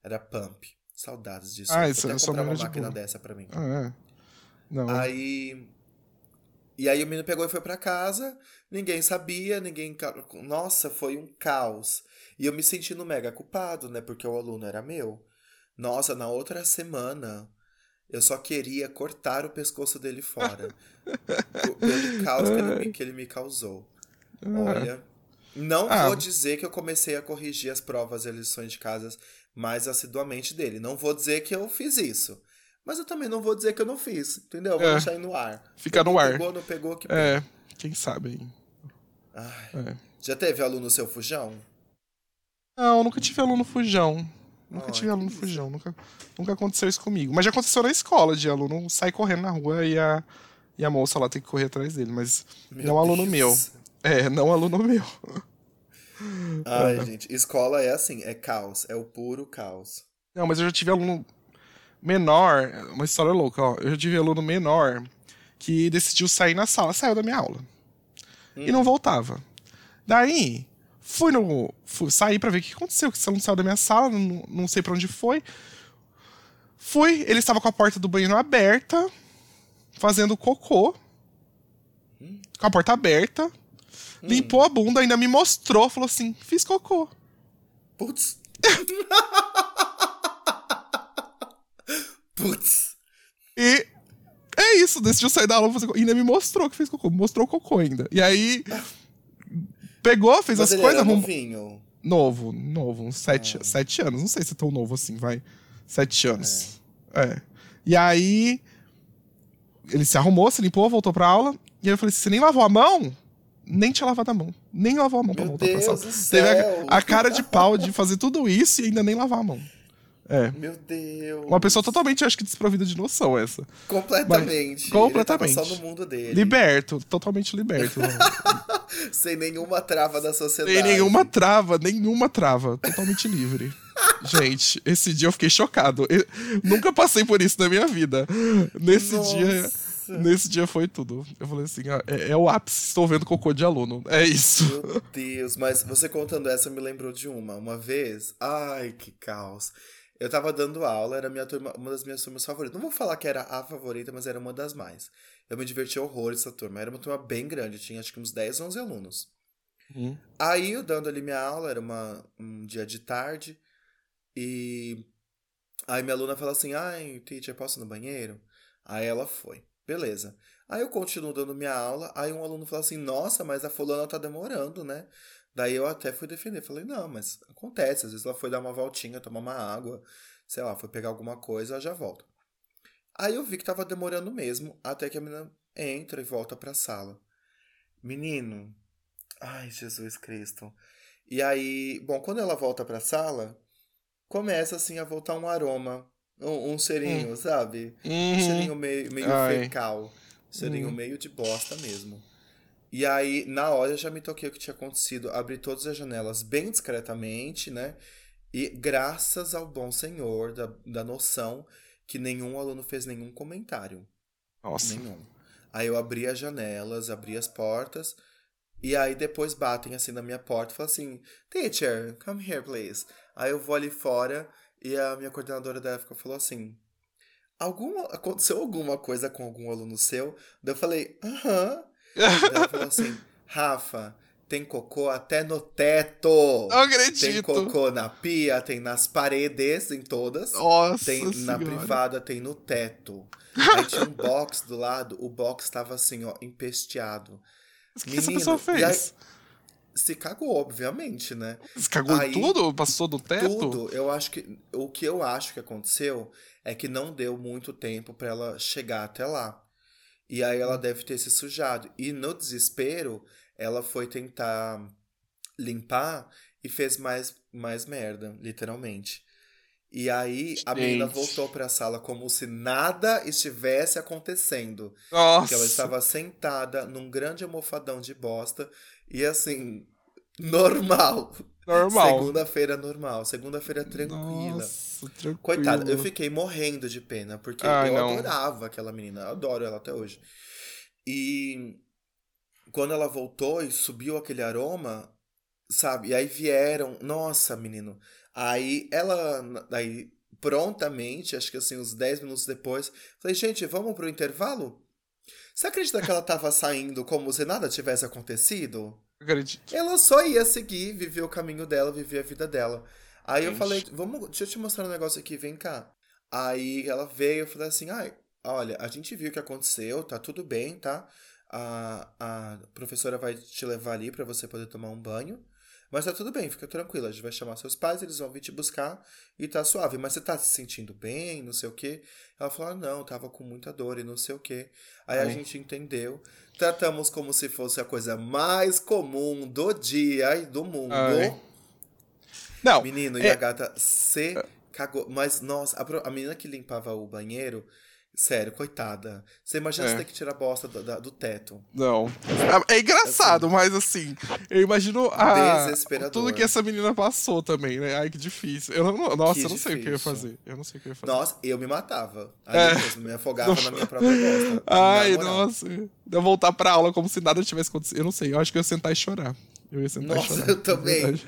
Era Pump. Saudades disso. Ah, isso eu comprar uma de máquina boa. dessa pra mim. Ah, é. Não. Aí. E aí o menino pegou e foi pra casa, ninguém sabia, ninguém. Nossa, foi um caos. E eu me sentindo mega culpado, né? Porque o aluno era meu. Nossa, na outra semana, eu só queria cortar o pescoço dele fora. pelo caos que ele, me, que ele me causou. Olha. Não Ah. vou dizer que eu comecei a corrigir as provas e as lições de casas mais assiduamente dele. Não vou dizer que eu fiz isso. Mas eu também não vou dizer que eu não fiz, entendeu? Vou É. deixar aí no ar. Fica no ar. Pegou, não pegou, que É, quem sabe aí. Ai. É. Já teve aluno seu fujão? Não, nunca tive aluno fujão. Nunca Ai, tive aluno fujão. Nunca, nunca aconteceu isso comigo. Mas já aconteceu na escola de aluno sair correndo na rua e a, e a moça lá tem que correr atrás dele. Mas Meu não aluno Deus. meu. É, não aluno meu. Ai, gente, escola é assim, é caos, é o puro caos. Não, mas eu já tive aluno menor. Uma história louca, ó. Eu já tive aluno menor que decidiu sair na sala, saiu da minha aula. E não voltava. Daí, fui no. Fui, saí pra ver o que aconteceu, que esse aluno saiu da minha sala, não, não sei pra onde foi. Fui, ele estava com a porta do banheiro aberta, fazendo cocô. Com a porta aberta. Limpou a bunda, ainda me mostrou, falou assim: fiz cocô. Putz. Putz. E é isso, decidiu sair da aula fazer cocô. E ainda me mostrou que fez cocô, mostrou o cocô ainda. E aí pegou, fez Mas as coisas, era arrumou. novinho. Novo, novo, uns sete, sete anos. Não sei se é tão novo assim, vai. Sete anos. É. E aí. Ele se arrumou, se limpou, voltou pra aula. E aí eu falei: você nem lavou a mão? Nem tinha lavado a mão. Nem lavou a mão pra Meu voltar pra Deus sala. do Teve a, a cara de pau de fazer tudo isso e ainda nem lavar a mão. É. Meu Deus. Uma pessoa totalmente, acho que, desprovida de noção, essa. Completamente. completamente. Ele tava só no mundo dele. Liberto, totalmente liberto. Sem nenhuma trava da sociedade. Sem nenhuma trava, nenhuma trava. Totalmente livre. Gente, esse dia eu fiquei chocado. Eu nunca passei por isso na minha vida. Nesse Nossa. dia. Nesse dia foi tudo. Eu falei assim: ó, é, é o ápice, estou vendo cocô de aluno. É isso. Meu Deus, mas você contando essa me lembrou de uma. Uma vez, ai que caos. Eu tava dando aula, era minha turma, uma das minhas turmas favoritas. Não vou falar que era a favorita, mas era uma das mais. Eu me diverti horrores essa turma. Era uma turma bem grande, tinha acho que uns 10, 11 alunos. Hum. Aí eu dando ali minha aula, era uma, um dia de tarde, e aí minha aluna fala assim: ai, teacher, posso ir no banheiro? Aí ela foi. Beleza. Aí eu continuo dando minha aula, aí um aluno fala assim: nossa, mas a fulana tá demorando, né? Daí eu até fui defender. Falei: não, mas acontece, às vezes ela foi dar uma voltinha, tomar uma água, sei lá, foi pegar alguma coisa, ela já volta. Aí eu vi que tava demorando mesmo, até que a menina entra e volta pra sala. Menino, Ai, Jesus Cristo. E aí, bom, quando ela volta pra sala, começa assim a voltar um aroma. Um, um cheirinho, sabe? Um Uhum. cheirinho meio, meio Ai. fecal. Cheirinho Hum. meio de bosta mesmo. E aí, na hora, eu já me toquei o que tinha acontecido. Abri todas as janelas bem discretamente, né? E graças ao bom senhor, da, da noção, que nenhum aluno fez nenhum comentário. Nossa. Nenhum. Aí eu abri as janelas, abri as portas, e aí depois batem assim na minha porta e falam assim: Teacher, come here, please. Aí eu vou ali fora e a minha coordenadora da época falou assim: Alguma, aconteceu alguma coisa com algum aluno seu? Daí eu falei: Aham. Daí ela falou assim: Rafa, tem cocô até no teto. Não Tem acredito. cocô na pia, tem nas paredes, em todas. Nossa Tem na senhora. privada, tem no teto. Aí tinha um box do lado, o box tava assim, ó, empesteado. Mas O que essa Menino, pessoa e aí- fez? Se cagou, obviamente, né? Você cagou aí- tudo? Passou do teto? Tudo, eu acho que. O que eu acho que aconteceu é que não deu muito tempo pra ela chegar até lá. E aí ela deve ter se sujado. E no desespero, ela foi tentar limpar e fez mais, mais merda, literalmente. E aí a menina voltou pra sala como se nada estivesse acontecendo. Nossa. Porque ela estava sentada num grande almofadão de bosta e assim, normal. Normal. Segunda-feira normal, segunda-feira tranquila. Nossa, tranquilo. Coitada, eu fiquei morrendo de pena, porque eu não. adorava aquela menina, eu adoro ela até hoje. E quando ela voltou e subiu aquele aroma, sabe? E aí vieram, nossa, menino, Aí ela, aí prontamente, acho que assim, uns 10 minutos depois, falei, gente, vamos pro intervalo? Você acredita que ela tava saindo como se nada tivesse acontecido? Acredito. Ela só ia seguir, viver o caminho dela, viver a vida dela. Aí eu falei, vamos, deixa eu te mostrar um negócio aqui, vem cá. Aí ela veio, eu falei assim, ai, olha, a gente viu o que aconteceu, tá tudo bem, tá? A, a professora vai te levar ali para você poder tomar um banho. Mas tá tudo bem, fica tranquila. A gente vai chamar seus pais, eles vão vir te buscar e tá suave. Mas você tá se sentindo bem, não sei o quê? Ela falou: ah, não, tava com muita dor e não sei o quê. Aí Ai. a gente entendeu. Tratamos como se fosse a coisa mais comum do dia e do mundo. Ai. Não. Menino, é... e a gata se cagou. Mas, nossa, a, a menina que limpava o banheiro Sério, coitada. Você imagina é. você ter que tirar a bosta do, do, do teto. Não. É, é engraçado, assim, mas assim, eu imagino a, tudo que essa menina passou também, né? Ai, que difícil. Eu não, nossa, que eu não difícil. sei o que eu ia fazer. Eu não sei o que eu ia fazer. Nossa, eu me matava. Aí é. mesmo, me afogava não. na minha própria bosta. Ai, nossa. Eu voltar pra aula como se nada tivesse acontecido. Eu não sei, eu acho que eu ia sentar e chorar. Eu ia sentar nossa, e chorar. eu também.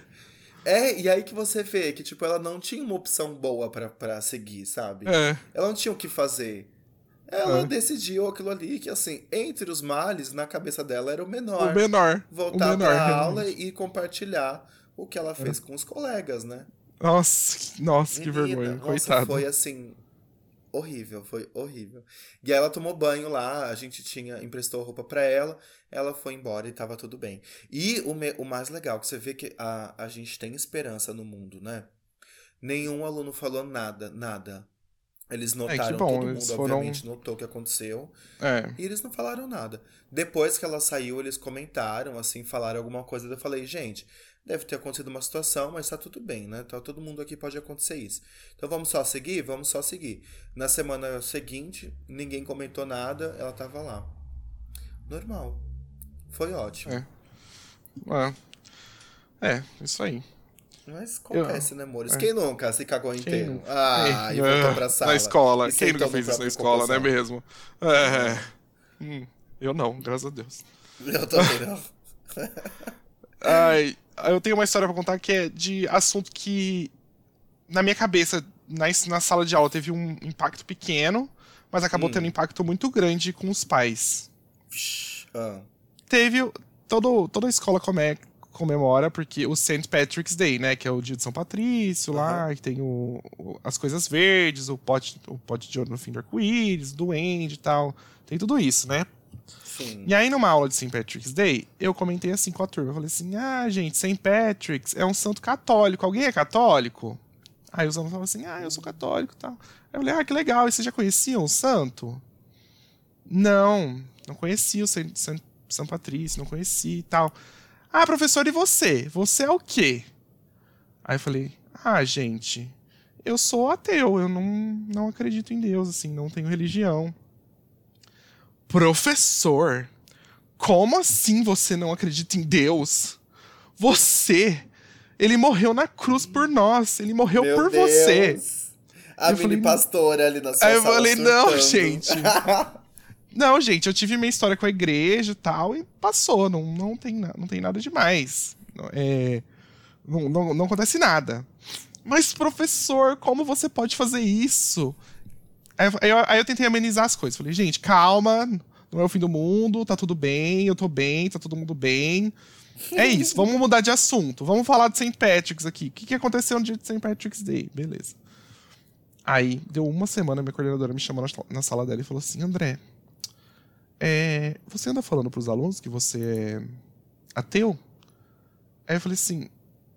É, e aí que você vê que, tipo, ela não tinha uma opção boa para seguir, sabe? É. Ela não tinha o que fazer. Ela é. decidiu aquilo ali que, assim, entre os males, na cabeça dela era o menor. O menor. Voltar o menor, pra aula e compartilhar o que ela fez é. com os colegas, né? Nossa, nossa, Menina, que vergonha. Nossa, Coitado. Foi assim. Horrível, foi horrível. E aí ela tomou banho lá, a gente tinha emprestou roupa para ela, ela foi embora e tava tudo bem. E o, me, o mais legal, que você vê que a, a gente tem esperança no mundo, né? Nenhum aluno falou nada, nada. Eles é, notaram, é, bom, todo mundo foram... obviamente notou o que aconteceu. É. E eles não falaram nada. Depois que ela saiu, eles comentaram, assim, falaram alguma coisa. Eu falei, gente, deve ter acontecido uma situação, mas tá tudo bem, né? Tá, todo mundo aqui pode acontecer isso. Então vamos só seguir? Vamos só seguir. Na semana seguinte, ninguém comentou nada, ela tava lá. Normal. Foi ótimo. É. É, é isso aí. Mas acontece, eu, né, amores? É. Quem nunca se cagou inteiro? Ah, e voltou pra sala. Na escola. Quem nunca fez isso na escola, não é mesmo? É. Hum, eu não, graças a Deus. Eu também não. Ai, eu tenho uma história pra contar que é de assunto que, na minha cabeça, na, na sala de aula teve um impacto pequeno, mas acabou hum. tendo um impacto muito grande com os pais. Ah. Teve. Todo, toda a escola come, comemora porque o St. Patrick's Day, né? Que é o dia de São Patrício uhum. lá, que tem o, o, as coisas verdes, o pote, o pote de ouro no fim do arco-íris, duende e tal. Tem tudo isso, né? Sim. E aí, numa aula de St. Patrick's Day, eu comentei assim com a turma. Eu falei assim: ah, gente, St. Patrick's é um santo católico. Alguém é católico? Aí os alunos falavam assim: ah, eu sou católico e tal. Aí eu falei: ah, que legal. E vocês já conheciam o santo? Não, não conhecia o São Patrício, não conhecia e tal. Ah, professor, e você? Você é o quê? Aí eu falei: Ah, gente, eu sou ateu, eu não, não acredito em Deus, assim, não tenho religião. Professor, como assim você não acredita em Deus? Você, ele morreu na cruz por nós, ele morreu Meu por Deus. você. A eu mini falei, pastora ali na sua Aí eu falei, surtando. não, gente. Não, gente, eu tive minha história com a igreja e tal, e passou, não, não, tem, não tem nada demais. É, não, não, não acontece nada. Mas, professor, como você pode fazer isso? Aí eu, aí eu tentei amenizar as coisas. Falei, gente, calma, não é o fim do mundo, tá tudo bem, eu tô bem, tá todo mundo bem. É isso, vamos mudar de assunto. Vamos falar de St. Patrick's aqui. O que, que aconteceu no dia de St. Patrick's Day? Beleza. Aí, deu uma semana, minha coordenadora me chamou na, na sala dela e falou assim: André, é, você anda falando para os alunos que você é ateu? Aí eu falei assim,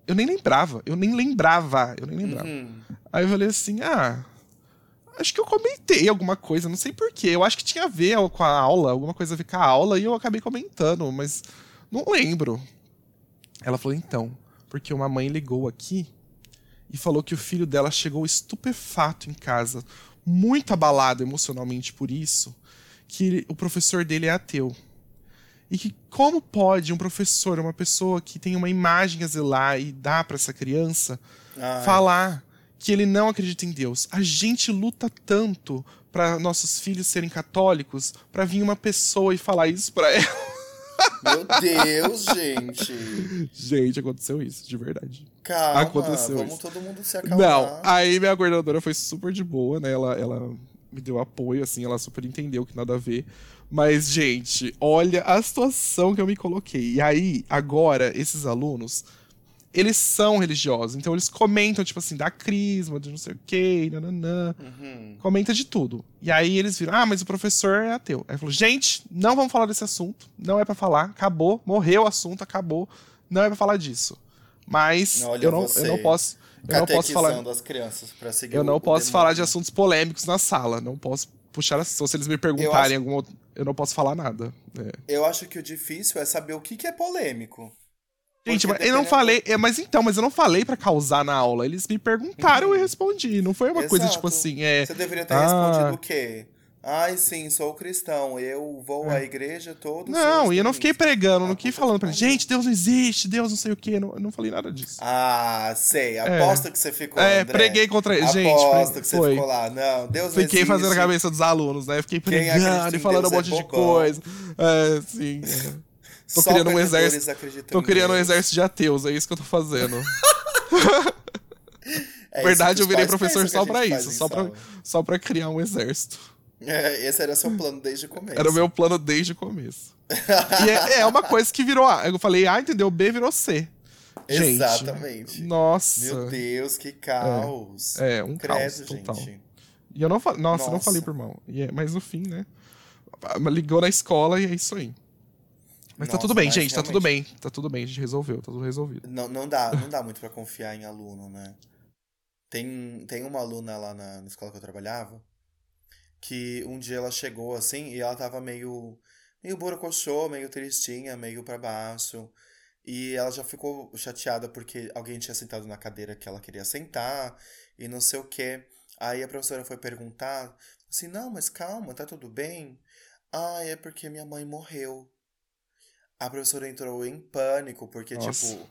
eu nem lembrava, eu nem lembrava, eu nem lembrava. Uhum. Aí eu falei assim, ah, acho que eu comentei alguma coisa, não sei porquê. Eu acho que tinha a ver com a aula, alguma coisa a ver com a aula, e eu acabei comentando, mas não lembro. Ela falou, então, porque uma mãe ligou aqui e falou que o filho dela chegou estupefato em casa, muito abalado emocionalmente por isso, que o professor dele é ateu. E que como pode um professor, uma pessoa que tem uma imagem a zelar e dá para essa criança, Ai. falar que ele não acredita em Deus? A gente luta tanto para nossos filhos serem católicos, para vir uma pessoa e falar isso para ela. Meu Deus, gente. Gente, aconteceu isso, de verdade. Calma, Aconteceu vamos isso. todo mundo se acalmar. Não, aí minha coordenadora foi super de boa, né? Ela, ela me deu apoio, assim, ela super entendeu que nada a ver. Mas, gente, olha a situação que eu me coloquei. E aí, agora, esses alunos, eles são religiosos. Então, eles comentam, tipo assim, da crisma, de não sei o quê, nananã. Uhum. Comenta de tudo. E aí eles viram, ah, mas o professor é ateu. Aí falou, gente, não vamos falar desse assunto. Não é pra falar. Acabou. Morreu o assunto, acabou. Não é pra falar disso. Mas Olha eu não, você, eu não posso. Eu não posso falar. Catequizando as crianças pra seguir Eu não posso demônio. falar de assuntos polêmicos na sala. Não posso puxar assunto. Se eles me perguntarem acho- algum outro, eu não posso falar nada. É. Eu acho que o difícil é saber o que, que é polêmico. Gente, mas eu não falei. é, mas então, mas eu não falei pra causar na aula. Eles me perguntaram e eu respondi. Não foi uma coisa tipo Exato. assim, é. Você deveria ter Ah. respondido o quê? Ai, sim, sou cristão. Eu vou à igreja todos É. Não, e eu não fiquei pregando, Ah, não fiquei puta falando pra pariu. gente, Deus não existe, Deus não sei o quê. Não, eu não falei nada disso. Ah, sei. Aposto que você ficou. É, André. preguei contra ele. Gente, Aposto pre- que você foi. ficou lá. Não, Deus não Fiquei existe. fazendo a cabeça dos alunos, né? Fiquei acredita pregando e falando um Deus é monte de coisa. É, sim. é. Tô Só criando um exército. Tô criando um exército de ateus, é isso que eu tô fazendo. É Na verdade, eu virei pais professor só que a pra gente faz isso, em só sala. só pra criar um exército. É, esse era seu plano desde o começo. Era o meu plano desde o começo. e é, é uma coisa que virou A. Eu falei A, entendeu? B virou C. Gente, Exatamente. Nossa. Meu Deus, que caos. É, um Credo, caos total. gente. E eu não falei. Nossa, eu não Nossa. falei pro irmão. É- mas no fim, né? Ligou na escola e é isso aí. Mas tá Nossa, tudo bem, gente. Tá tudo realmente- bem. Tá tudo bem. A gente resolveu. Tá tudo resolvido. Não, não, dá, não dá muito pra confiar em aluno, né? Tem, tem uma aluna lá na, na escola que eu trabalhava que um dia ela chegou assim e ela tava meio meio borocochô, meio tristinha, meio pra baixo. E ela já ficou chateada porque alguém tinha sentado na cadeira que ela queria sentar e não sei o quê. Aí a professora foi perguntar assim: "Não, mas calma, tá tudo bem?" "Ah, é porque minha mãe morreu." A professora entrou em pânico porque Nossa. tipo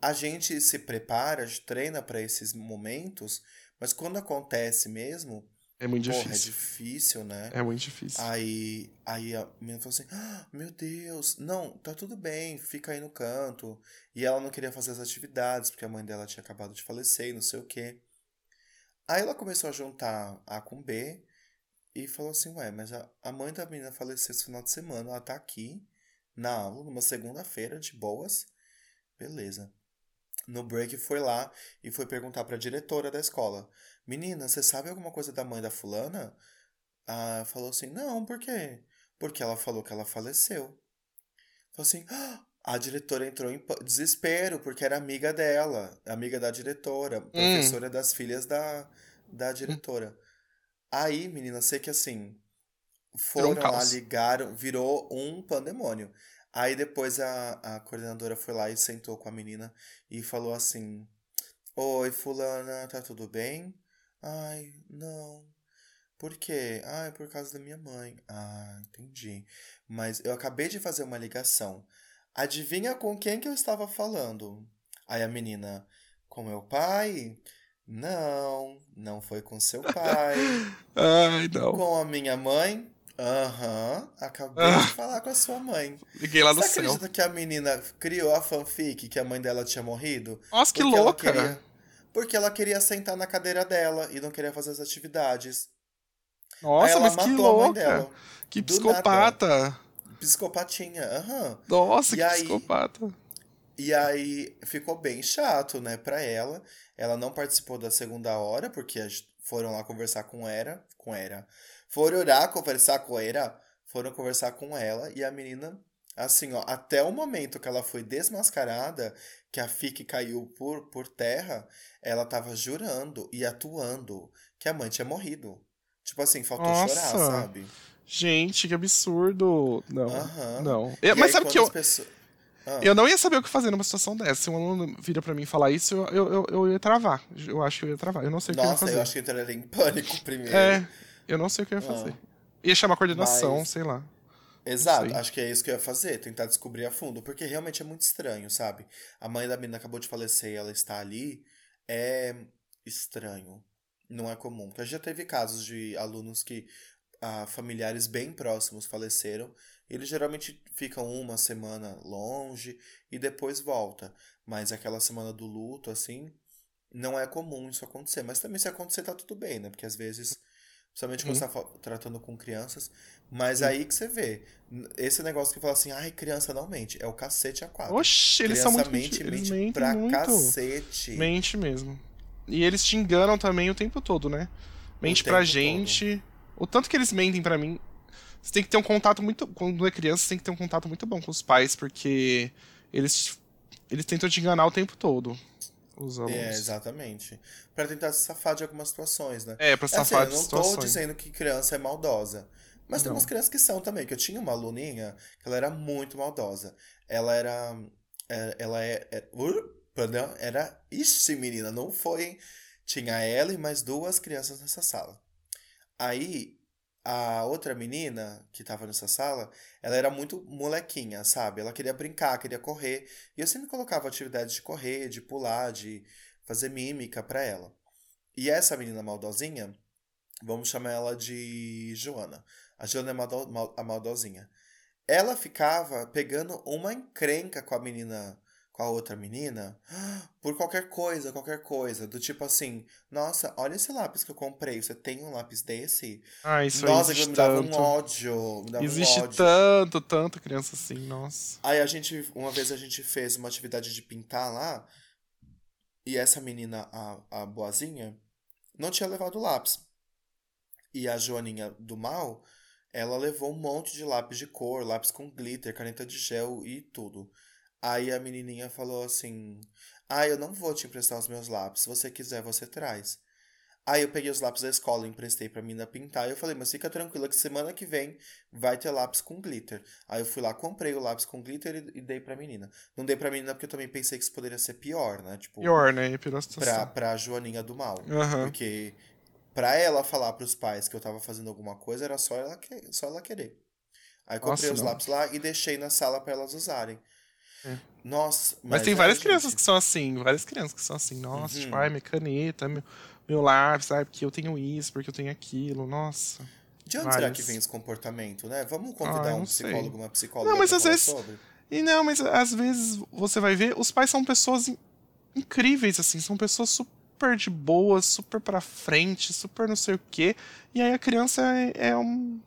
a gente se prepara, a gente treina pra esses momentos, mas quando acontece mesmo, É muito porra, é difícil. difícil, né? É muito difícil. Aí, aí a menina falou assim: "Ah, Meu Deus, não, tá tudo bem, fica aí no canto. E ela não queria fazer as atividades, porque a mãe dela tinha acabado de falecer e não sei o quê. Aí ela começou a juntar A com B e falou assim: Ué, mas a, a mãe da menina faleceu esse final de semana, ela tá aqui na aula, numa segunda-feira, de boas. Beleza. No break foi lá e foi perguntar pra diretora da escola: Menina, você sabe alguma coisa da mãe da fulana? Ah, falou assim: Não, por quê? Porque ela falou que ela faleceu. Falou assim: "Ah!" A diretora entrou em desespero, porque era amiga dela, amiga da diretora, professora das filhas da, da diretora. Aí, menina, sei que assim, foram um lá, ligaram, virou um pandemônio. Aí depois a, a coordenadora foi lá e sentou com a menina e falou assim: Oi, fulana, tá tudo bem? Ai, não. Por quê? Ah, é por causa da minha mãe. Ah, entendi. Mas eu acabei de fazer uma ligação. Adivinha com quem que eu estava falando? Aí a menina, com meu pai? Não, não foi com seu pai. Ai, não. com a minha mãe? Aham, acabei Ah. de falar com a sua mãe. Liguei lá no Você céu. acredita que a menina criou a fanfic que a mãe dela tinha morrido? Nossa, que louca. Porque ela queria sentar na cadeira dela e não queria fazer as atividades. Nossa, ela mas que matou a mãe louca. dela. Que psicopata. Psicopatinha, aham. Nossa, E que aí- psicopata. E aí ficou bem chato, né, pra ela. Ela não participou da segunda hora, porque foram lá conversar com Era. Com Era. Foram orar, conversar com Era. Foram conversar com ela. E a menina, assim, ó, até o momento que ela foi desmascarada, que a FIC caiu por, por terra, ela tava jurando e atuando que a mãe tinha morrido. Tipo assim, faltou Nossa. chorar, sabe? Gente, que absurdo. Não, Aham. não. E Eu- mas aí, sabe que eu, as pessoas- Ah. eu não ia saber o que fazer numa situação dessa. Se um aluno vira pra mim falar isso, eu, eu, eu, eu ia travar. Eu acho que eu ia travar. Eu não sei o que eu ia fazer. eu acho que eu entraria em pânico primeiro. É, eu não sei o que eu ia fazer. Ia chamar coordenação, Mas- sei lá. Exato, acho que é isso que eu ia fazer, tentar descobrir a fundo, porque realmente é muito estranho, sabe? A mãe da menina acabou de falecer e ela está ali, é estranho. Não é comum. Porque já teve casos de alunos que ah, familiares bem próximos faleceram, eles geralmente ficam uma semana longe e depois volta. Mas aquela semana do luto, assim, não é comum isso acontecer. Mas também se acontecer, tá tudo bem, né? Porque às vezes, principalmente quando você tá tratando com crianças, mas Sim. aí que você vê. Esse negócio que fala assim, ai, criança não mente. É o cacete a quatro. Oxi, eles criança são muito mente, mente pra muito. cacete. Mente mesmo. E eles te enganam também o tempo todo, né? Mente pra gente. Todo. O tanto que eles mentem para mim. Você tem que ter um contato muito. Quando é criança, você tem que ter um contato muito bom com os pais, porque eles, eles tentam te enganar o tempo todo. Os alunos. É, exatamente. para tentar se safar de algumas situações, né? É, pra se safar assim, de situações. Eu não tô dizendo que criança é maldosa. Mas não. tem umas crianças que são também. Que eu tinha uma aluninha que ela era muito maldosa. Ela era. É, ela é. é uh, perdão, era. Ixi, menina, não foi. Tinha ela e mais duas crianças nessa sala. Aí, a outra menina que tava nessa sala, ela era muito molequinha, sabe? Ela queria brincar, queria correr. E eu sempre colocava atividades de correr, de pular, de fazer mímica para ela. E essa menina maldosinha, vamos chamar ela de Joana. A Joana é maldo, mal, a maldosinha. Ela ficava pegando uma encrenca com a menina com a outra menina por qualquer coisa, qualquer coisa. Do tipo assim, nossa, olha esse lápis que eu comprei. Você tem um lápis desse? Ah, isso Nossa, existe me dava tanto. um ódio. Me dava existe um ódio. tanto, tanto criança assim, nossa. Aí a gente, uma vez a gente fez uma atividade de pintar lá. E essa menina, a, a boazinha, não tinha levado lápis. E a Joaninha do mal, ela levou um monte de lápis de cor, lápis com glitter, caneta de gel e tudo. Aí a menininha falou assim: Ah, eu não vou te emprestar os meus lápis. Se você quiser, você traz. Aí eu peguei os lápis da escola e emprestei pra menina pintar. E eu falei, mas fica tranquila que semana que vem vai ter lápis com glitter. Aí eu fui lá, comprei o lápis com glitter e, e dei pra menina. Não dei pra menina porque eu também pensei que isso poderia ser pior, né? Tipo, pior, né? Pior pra, pra Joaninha do mal. Uhum. Porque pra ela falar pros pais que eu tava fazendo alguma coisa, era só ela, que, só ela querer. Aí comprei Nossa, os não. lápis lá e deixei na sala para elas usarem. É. Nossa, mas, mas tem várias gente... crianças que são assim, várias crianças que são assim, nossa, uhum. tipo, ai, minha caneta, meu, meu lápis, ai, porque eu tenho isso, porque eu tenho aquilo, nossa. De onde várias. será que vem esse comportamento, né? Vamos convidar ah, um psicólogo, sei. uma psicóloga não, mas às vezes, sobre? E não, mas às vezes você vai ver, os pais são pessoas incríveis, assim, são pessoas super de boas, super pra frente, super não sei o quê, e aí a criança é, é um,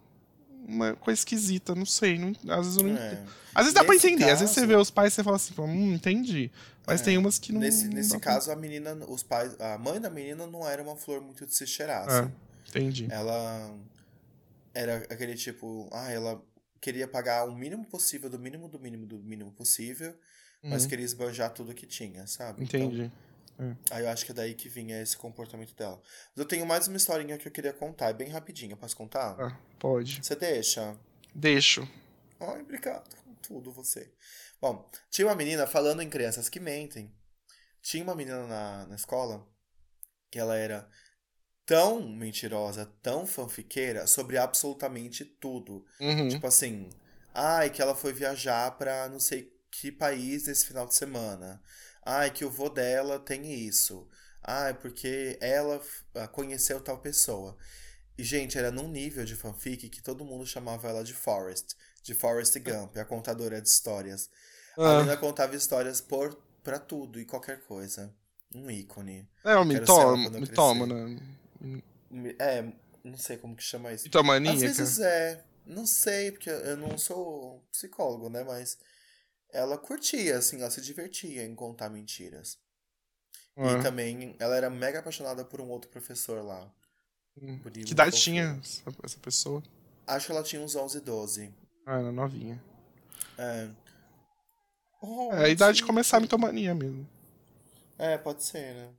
uma coisa esquisita, não sei. Não, às vezes eu não é. Às vezes dá pra entender, caso, às vezes você vê os pais e você fala assim, hum, entendi. Mas é. tem umas que não. Nesse, não nesse caso, pra... a menina, os pais. A mãe da menina não era uma flor muito de se cheirar. É, assim. entendi. Ela era aquele tipo, ah, ela queria pagar o mínimo possível, do mínimo, do mínimo, do mínimo possível, uhum. mas queria esbanjar tudo que tinha, sabe? Entendi. Então, é. Aí eu acho que é daí que vinha esse comportamento dela. Mas eu tenho mais uma historinha que eu queria contar, é bem rapidinho, posso contar? Ah, pode. Você deixa? Deixo. Ai, obrigado. Tudo você. Bom, tinha uma menina falando em crianças que mentem. Tinha uma menina na, na escola que ela era tão mentirosa, tão fanfiqueira sobre absolutamente tudo. Uhum. Tipo assim, ai, que ela foi viajar pra não sei que país esse final de semana. Ai, que o vô dela tem isso. Ai, porque ela ah, conheceu tal pessoa. E, gente, era num nível de fanfic que todo mundo chamava ela de Forrest. De Forrest Gump, a contadora de histórias. Ah. A menina contava histórias por, pra tudo e qualquer coisa. Um ícone. É, um mitoma, né? É, não sei como que chama isso. Mitomaníaca? Às vezes é. Não sei, porque eu não sou psicólogo, né? Mas ela curtia, assim, ela se divertia em contar mentiras. E também ela era mega apaixonada por um outro professor lá. Hum. Que idade tinha essa pessoa? Acho que ela tinha uns 11, 12. Ah, era novinha. É. Oh, é a idade de começar a mitomania mesmo. É, pode ser, né?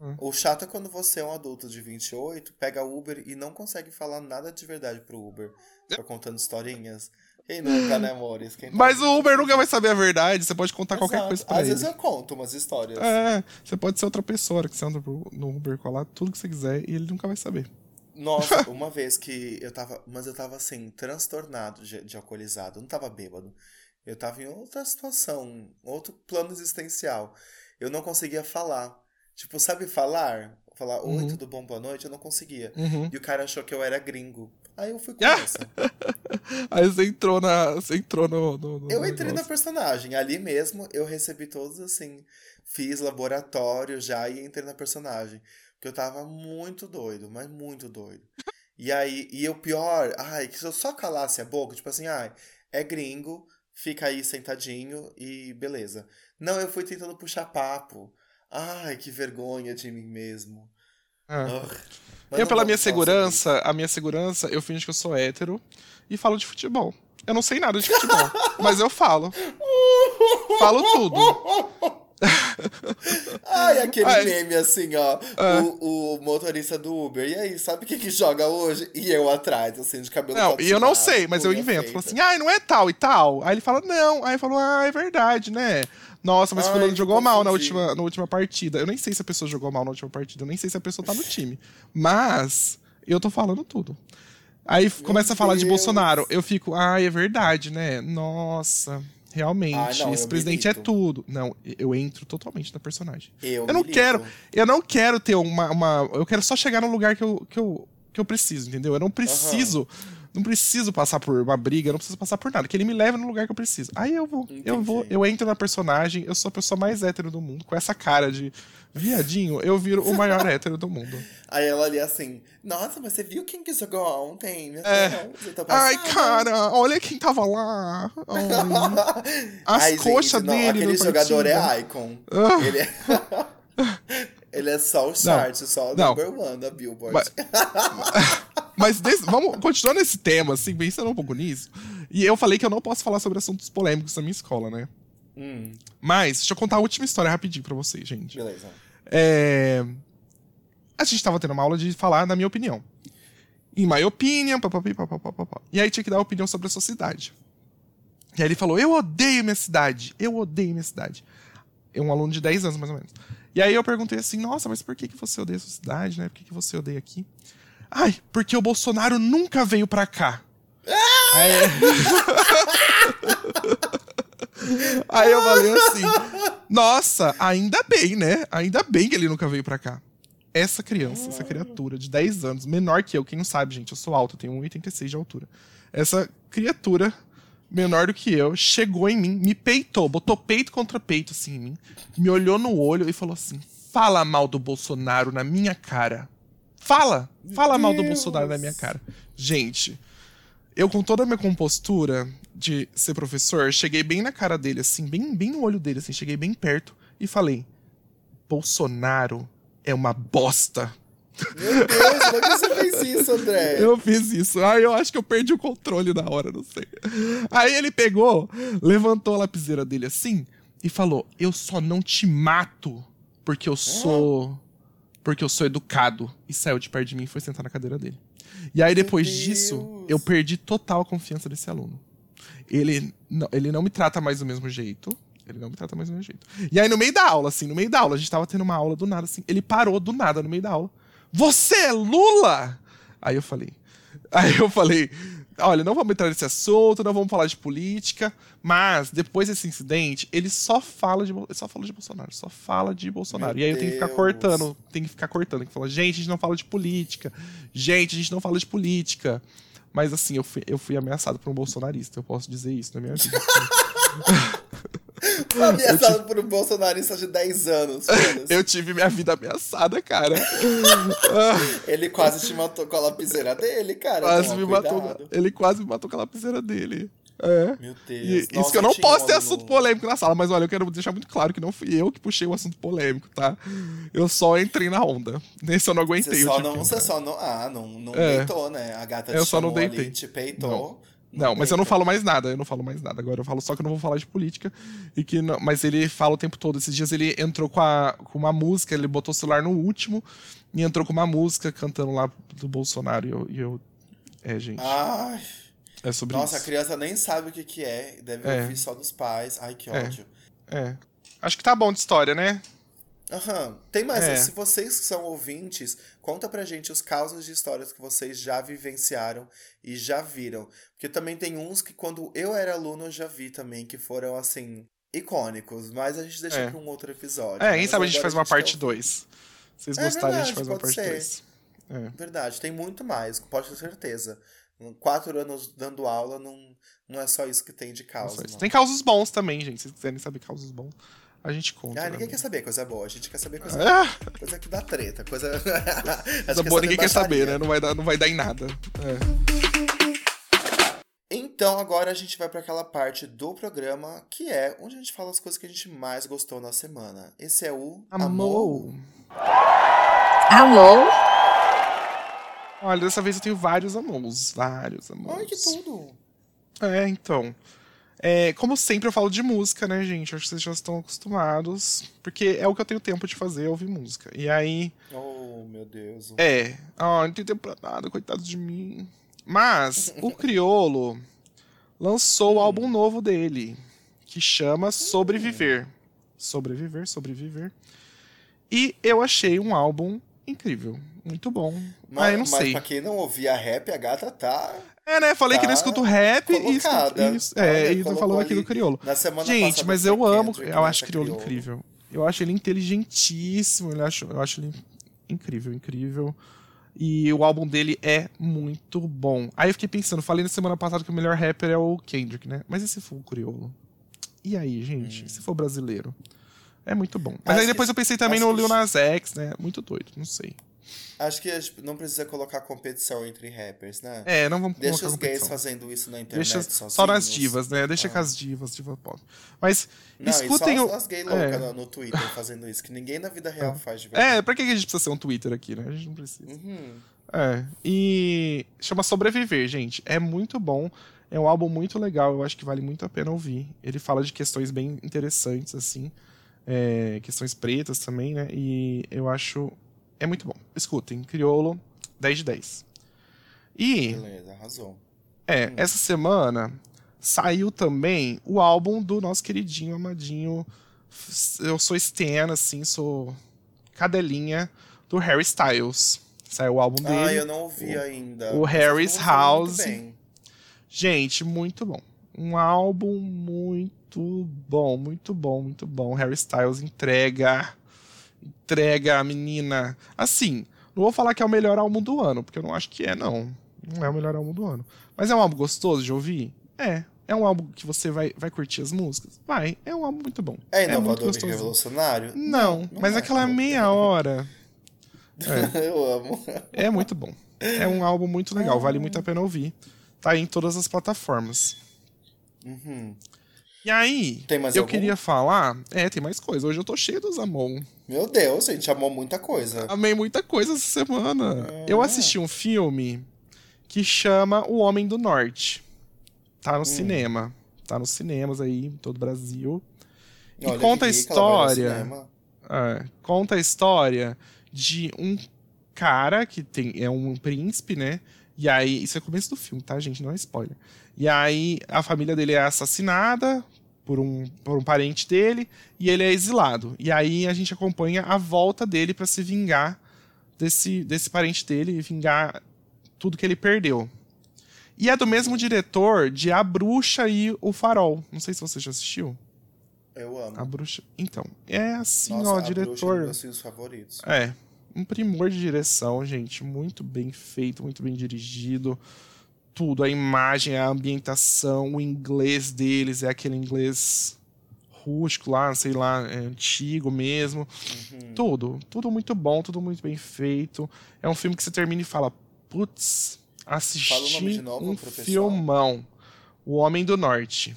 Hum. O chato é quando você é um adulto de 28, pega Uber e não consegue falar nada de verdade pro Uber. Fica contando historinhas. Quem nunca, né, amores? Quem tá Mas o Uber nunca vai saber a verdade, você pode contar Exato. qualquer coisa pra Às ele. vezes eu conto umas histórias. É, você pode ser outra pessoa que você anda no Uber colar tudo que você quiser e ele nunca vai saber. Nossa, uma vez que eu tava. Mas eu tava assim, transtornado de, de alcoolizado. Eu não tava bêbado. Eu tava em outra situação, outro plano existencial. Eu não conseguia falar. Tipo, sabe falar? falar oi, Uhum. tudo bom, boa noite, eu não conseguia. Uhum. E o cara achou que eu era gringo. Aí eu fui com Ah! essa. Aí você entrou na. Você entrou no. no- no Eu entrei na negócio. personagem. Ali mesmo eu recebi todos assim. Fiz laboratório já e entrei na personagem. Porque eu tava muito doido, mas muito doido. E aí, e o pior, ai, que se eu só calasse a boca, tipo assim, ai, é gringo, fica aí sentadinho e beleza. Não, eu fui tentando puxar papo. Ai, que vergonha de mim mesmo. É. Eu, pela minha segurança, a minha segurança, eu finjo que eu sou hétero e falo de futebol. Eu não sei nada de futebol, mas eu falo. Falo tudo. Ai, aquele Ai. meme assim, ó. Ah. O, o motorista do Uber. E aí, sabe o que que joga hoje? E eu atrás, assim, de cabelo Não, e eu não sei, mas eu invento. Falo assim, ai, não é tal e tal. Aí ele fala, não. Aí falou, ah, é verdade, né? Nossa, mas Ai, fulano jogou mal na última, na última partida. Eu nem sei se a pessoa jogou mal na última partida. Eu nem sei se a pessoa tá no time. Mas eu tô falando tudo. Aí f- começa a falar de Deus. Bolsonaro. Eu fico, ai, é verdade, né? Nossa, realmente, Ah, não, esse presidente é tudo. Não, eu entro totalmente na personagem. Eu, Eu não milito. quero, eu não quero ter uma, uma. Eu quero só chegar no lugar que eu, que eu, que eu preciso, entendeu? Eu não preciso. Não preciso passar por uma briga, eu não preciso passar por nada. Que ele me leve no lugar que eu preciso. Aí eu vou, eu Entendi. vou, eu entro na personagem, eu sou a pessoa mais hétero do mundo. Com essa cara de viadinho, eu viro o maior hétero do mundo. Aí ela ali assim, nossa, mas você viu quem que jogou ontem? É. Eu Ai, passada." cara, olha quem tava lá. As Ai, coxas gente, não, dele. Aquele no jogador partida. é icon. Ah. Ele é... Ele é só o chart, só o Não. number one da Billboard. Mas- Mas desse- vamos continuar nesse tema, assim, pensando um pouco nisso. E eu falei que eu não posso falar sobre assuntos polêmicos na minha escola, né? Hum, Mas, deixa eu contar a última história rapidinho pra vocês, gente. beleza. É... A gente tava tendo uma aula de falar na minha opinião. In my opinion, papapi, papapá. E aí tinha que dar opinião sobre a sua cidade. E aí ele falou, eu odeio minha cidade, eu odeio minha cidade. É um aluno de 10 anos, mais ou menos. E aí eu perguntei assim, nossa, mas por que, que você odeia a sua cidade, né? Por que, que você odeia aqui? Ai, porque o Bolsonaro nunca veio pra cá. Aí... Aí eu falei assim, nossa, ainda bem, né? Ainda bem que ele nunca veio pra cá. Essa criança, essa criatura de 10 anos, menor que eu, quem não sabe, gente, eu sou alto, tenho 1,86 de altura. Essa criatura, menor do que eu, chegou em mim, me peitou, botou peito contra peito assim em mim, me olhou no olho e falou assim: fala mal do Bolsonaro na minha cara. Fala! Fala mal do. Bolsonaro na minha cara. Gente, eu com toda a minha compostura de ser professor, cheguei bem na cara dele, assim, bem, bem no olho dele, assim, cheguei bem perto e falei: Bolsonaro é uma bosta. Meu Deus, como é que você fez isso, André? Eu fiz isso. Aí eu acho que eu perdi o controle na hora, não sei. Aí ele pegou, levantou a lapiseira dele assim e falou: Eu só não te mato porque eu sou. Porque eu sou educado. E saiu de perto de mim e foi sentar na cadeira dele. E aí, depois disso, eu perdi total a confiança desse aluno. Ele não, ele não me trata mais do mesmo jeito. Ele não me trata mais do mesmo jeito. E aí, no meio da aula, assim, no meio da aula, a gente tava tendo uma aula do nada, assim. Ele parou do nada no meio da aula. Você é Lula? Aí eu falei. Aí eu falei. Olha, não vamos entrar nesse assunto, não vamos falar de política, mas depois desse incidente, ele só fala de, só fala de Bolsonaro, só fala de Bolsonaro. Meu e aí eu tenho que ficar cortando, tem que ficar cortando, que falar, gente, a gente não fala de política. Gente, a gente não fala de política. Mas assim, eu fui, eu fui ameaçado por um bolsonarista, eu posso dizer isso na minha vida. Ameaçado por um bolsonarista de 10 anos. eu tive minha vida ameaçada, cara. Ele quase te matou com a lapiseira dele, cara. quase Toma me matou. Ele quase me matou com a lapiseira dele. É. Meu Deus. E, isso Nossa, que eu não posso ter assunto polêmico na sala, mas olha, eu quero deixar muito claro que não fui eu que puxei o assunto polêmico, tá? Eu só entrei na onda. Nesse eu não aguentei. Você só tive não, você só não. Ah, não, não É. deitou, né? A gata Eu te só não chamou ali, deitei. te peitou. Não, mas eu não falo mais nada, eu não falo mais nada. Agora eu falo só que eu não vou falar de política. E que não- mas ele fala o tempo todo. Esses dias ele entrou com, a, com uma música, ele botou o celular no último e entrou com uma música cantando lá do Bolsonaro. E eu. e eu- é, gente. Ai, é sobre nossa, a isso. criança nem sabe o que, que é. Deve É. ouvir só dos pais. Ai, que É. ódio. É. Acho que tá bom de história, né? Aham. Tem mais. É. Se vocês são ouvintes, conta pra gente os casos de histórias que vocês já vivenciaram e já viram. Porque também tem uns que quando eu era aluno eu já vi também, que foram assim, icônicos. Mas a gente deixa É. pra um outro episódio. É, quem Mas sabe a gente faz uma parte ouvir. 2. vocês É gostarem, a gente faz uma parte ser. 2. É. Verdade, tem muito mais, pode ter certeza. Quatro anos dando aula não, não é só isso que tem de causa. Nossa, não. Tem causos bons também, gente. Se vocês quiserem saber causos bons, a gente conta. Ah, né? ninguém quer saber coisa boa, a gente quer saber coisa, Ah, coisa que dá treta, coisa. Coisa boa ninguém quer saber, né? Não vai dar, não vai dar em nada. É. Então agora a gente vai para aquela parte do programa que é onde a gente fala as coisas que a gente mais gostou na semana. Esse é o Amor. Alô? Olha, dessa vez eu tenho vários amores. Vários amores. Ai, que tudo! É, então. É, como sempre, eu falo de música, né, gente? Acho que vocês já estão acostumados. Porque é o que eu tenho tempo de fazer, ouvir música. E aí, Oh, meu Deus. é. Ah, não tem tempo pra nada, coitado de mim. Mas o Criolo lançou o álbum novo dele, que chama Sobreviver. Sobreviver, sobreviver. E eu achei um álbum incrível. Muito bom. Mas, ah, eu não mas sei. pra quem não ouvia rap, a gata tá. É, né? Falei que não Tá escuto rap e escuto, colocada. isso. É, Olha, e falando aqui do semana Gente, mas eu amo. Kendrick, Eu acho nessa Criolo Criolo. incrível. Eu acho ele inteligentíssimo. Eu acho, eu acho ele incrível, incrível. E o álbum dele é muito bom. Aí eu fiquei pensando, falei na semana passada que o melhor rapper é o Kendrick, né? Mas e se for o Criolo? E aí, gente? E se for brasileiro? É muito bom. Mas Acho aí depois que- eu pensei também no Lil Nas X, né? Muito doido, não sei. Acho que não precisa colocar competição entre rappers, né? É, não vamos Deixa colocar os gays competição. fazendo isso na internet Deixa sozinhos. só nas divas, né? Deixa Ah. com as divas, diva pop. Mas Não, escutem e só as gays loucas é. no, no Twitter fazendo isso, que ninguém na vida real faz de verdade. É, pra que a gente precisa ser um Twitter aqui, né? A gente não precisa. Uhum. É. E chama Sobreviver, gente. É muito bom. É um álbum muito legal. Eu acho que vale muito a pena ouvir. Ele fala de questões bem interessantes, assim. É, questões pretas também, né? E eu acho. É muito bom. Escutem. Criolo, 10 de 10. E. Beleza, arrasou. É, essa semana saiu também o álbum do nosso queridinho, amadinho. Eu sou Stan, assim, sou cadelinha do Harry Styles. Saiu o álbum dele. Ah, eu não ouvi ainda. o Harry's muito House. bem. Gente, muito bom. Um álbum muito bom, muito bom, muito bom. Harry Styles entrega. Entrega a menina. Assim, não vou falar que é o melhor álbum do ano, porque eu não acho que é, não. Não é o melhor álbum do ano. Mas é um álbum gostoso de ouvir? É. É um álbum que você vai, vai curtir as músicas? Vai. É um álbum muito bom. É muito inovador e gostosinho. revolucionário? Não, não mas é. aquela meia hora eu amo. é muito bom. É um álbum muito legal, vale muito a pena ouvir. Tá em todas as plataformas. Uhum. E aí, Tem mais eu algum? queria falar. É, tem mais coisa. Hoje eu tô cheio dos Amon. Meu Deus, a gente amou muita coisa. Amei muita coisa essa semana. Eu assisti um filme que chama O Homem do Norte. Tá Hum. no cinema. Tá nos cinemas aí, em todo o Brasil. E Olha conta a história. É, conta a história de um cara que tem é um príncipe, né? E aí, isso é o começo do filme, tá, gente? Não é spoiler. E aí, a família dele é assassinada por um, por um parente dele e ele é exilado. E aí, a gente acompanha a volta dele pra se vingar desse, desse parente dele e vingar tudo que ele perdeu. E é do mesmo diretor de A Bruxa e O Farol. Não sei se você já assistiu. Eu amo. A Bruxa. Então, é assim, Nossa, ó, a Bruxa é um dos diretor. favoritos. É, um primor de direção, gente. Muito bem feito, muito bem dirigido. Tudo, a imagem, a ambientação, o inglês deles é aquele inglês rústico lá, sei lá, é antigo mesmo. Uhum. Tudo, tudo muito bom, tudo muito bem feito. É um filme que você termina e fala, putz, assisti Fala o nome de novo um pro pessoal. filmão. O Homem do Norte.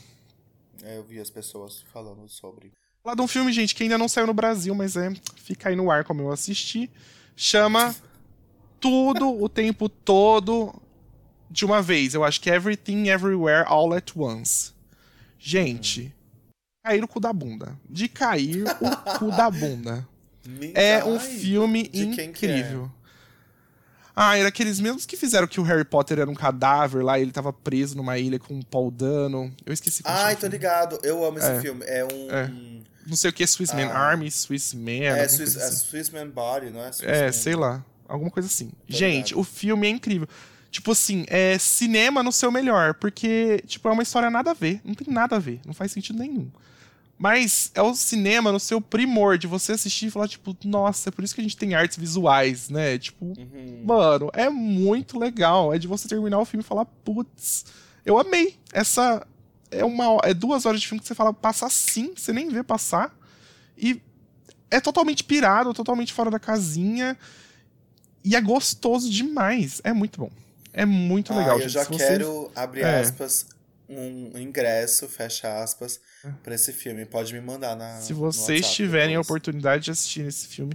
É, eu vi as pessoas falando sobre. Falar de um filme, gente, que ainda não saiu no Brasil, mas é. Fica aí no ar como eu assisti. Chama Tudo o Tempo Todo de uma vez. Eu acho que é Everything Everywhere All at Once. Gente, cair o cu da bunda. De cair o cu da bunda. É um filme é? incrível. Ah, era aqueles mesmos que fizeram que o Harry Potter era um cadáver lá e ele tava preso numa ilha com um Paul Dano. Eu esqueci como Ai, tô ligado. Eu amo esse É. filme. É um. É. Não sei o que, Swissman Ah. Army, Swissman. É, Swiss, é assim. Swissman Body, não é? É, Swissman- sei lá. Alguma coisa assim. Tô Gente, ligado. o filme é incrível. Tipo assim, é cinema no seu melhor, porque, tipo, é uma história nada a ver. Não tem nada a ver. Não faz sentido nenhum. Mas é o cinema no seu primor, de você assistir e falar, tipo, nossa, é por isso que a gente tem artes visuais, né? Tipo, uhum. mano, é muito legal. É de você terminar o filme e falar, putz, eu amei. Essa é uma é duas horas de filme que você fala, passa assim, você nem vê passar. E é totalmente pirado, totalmente fora da casinha. E é gostoso demais. É muito bom. É muito ah, legal. Eu já quero abrir é. aspas um ingresso, fecha aspas, para esse filme. Pode me mandar na. Se vocês tiverem depois. a oportunidade de assistir esse filme,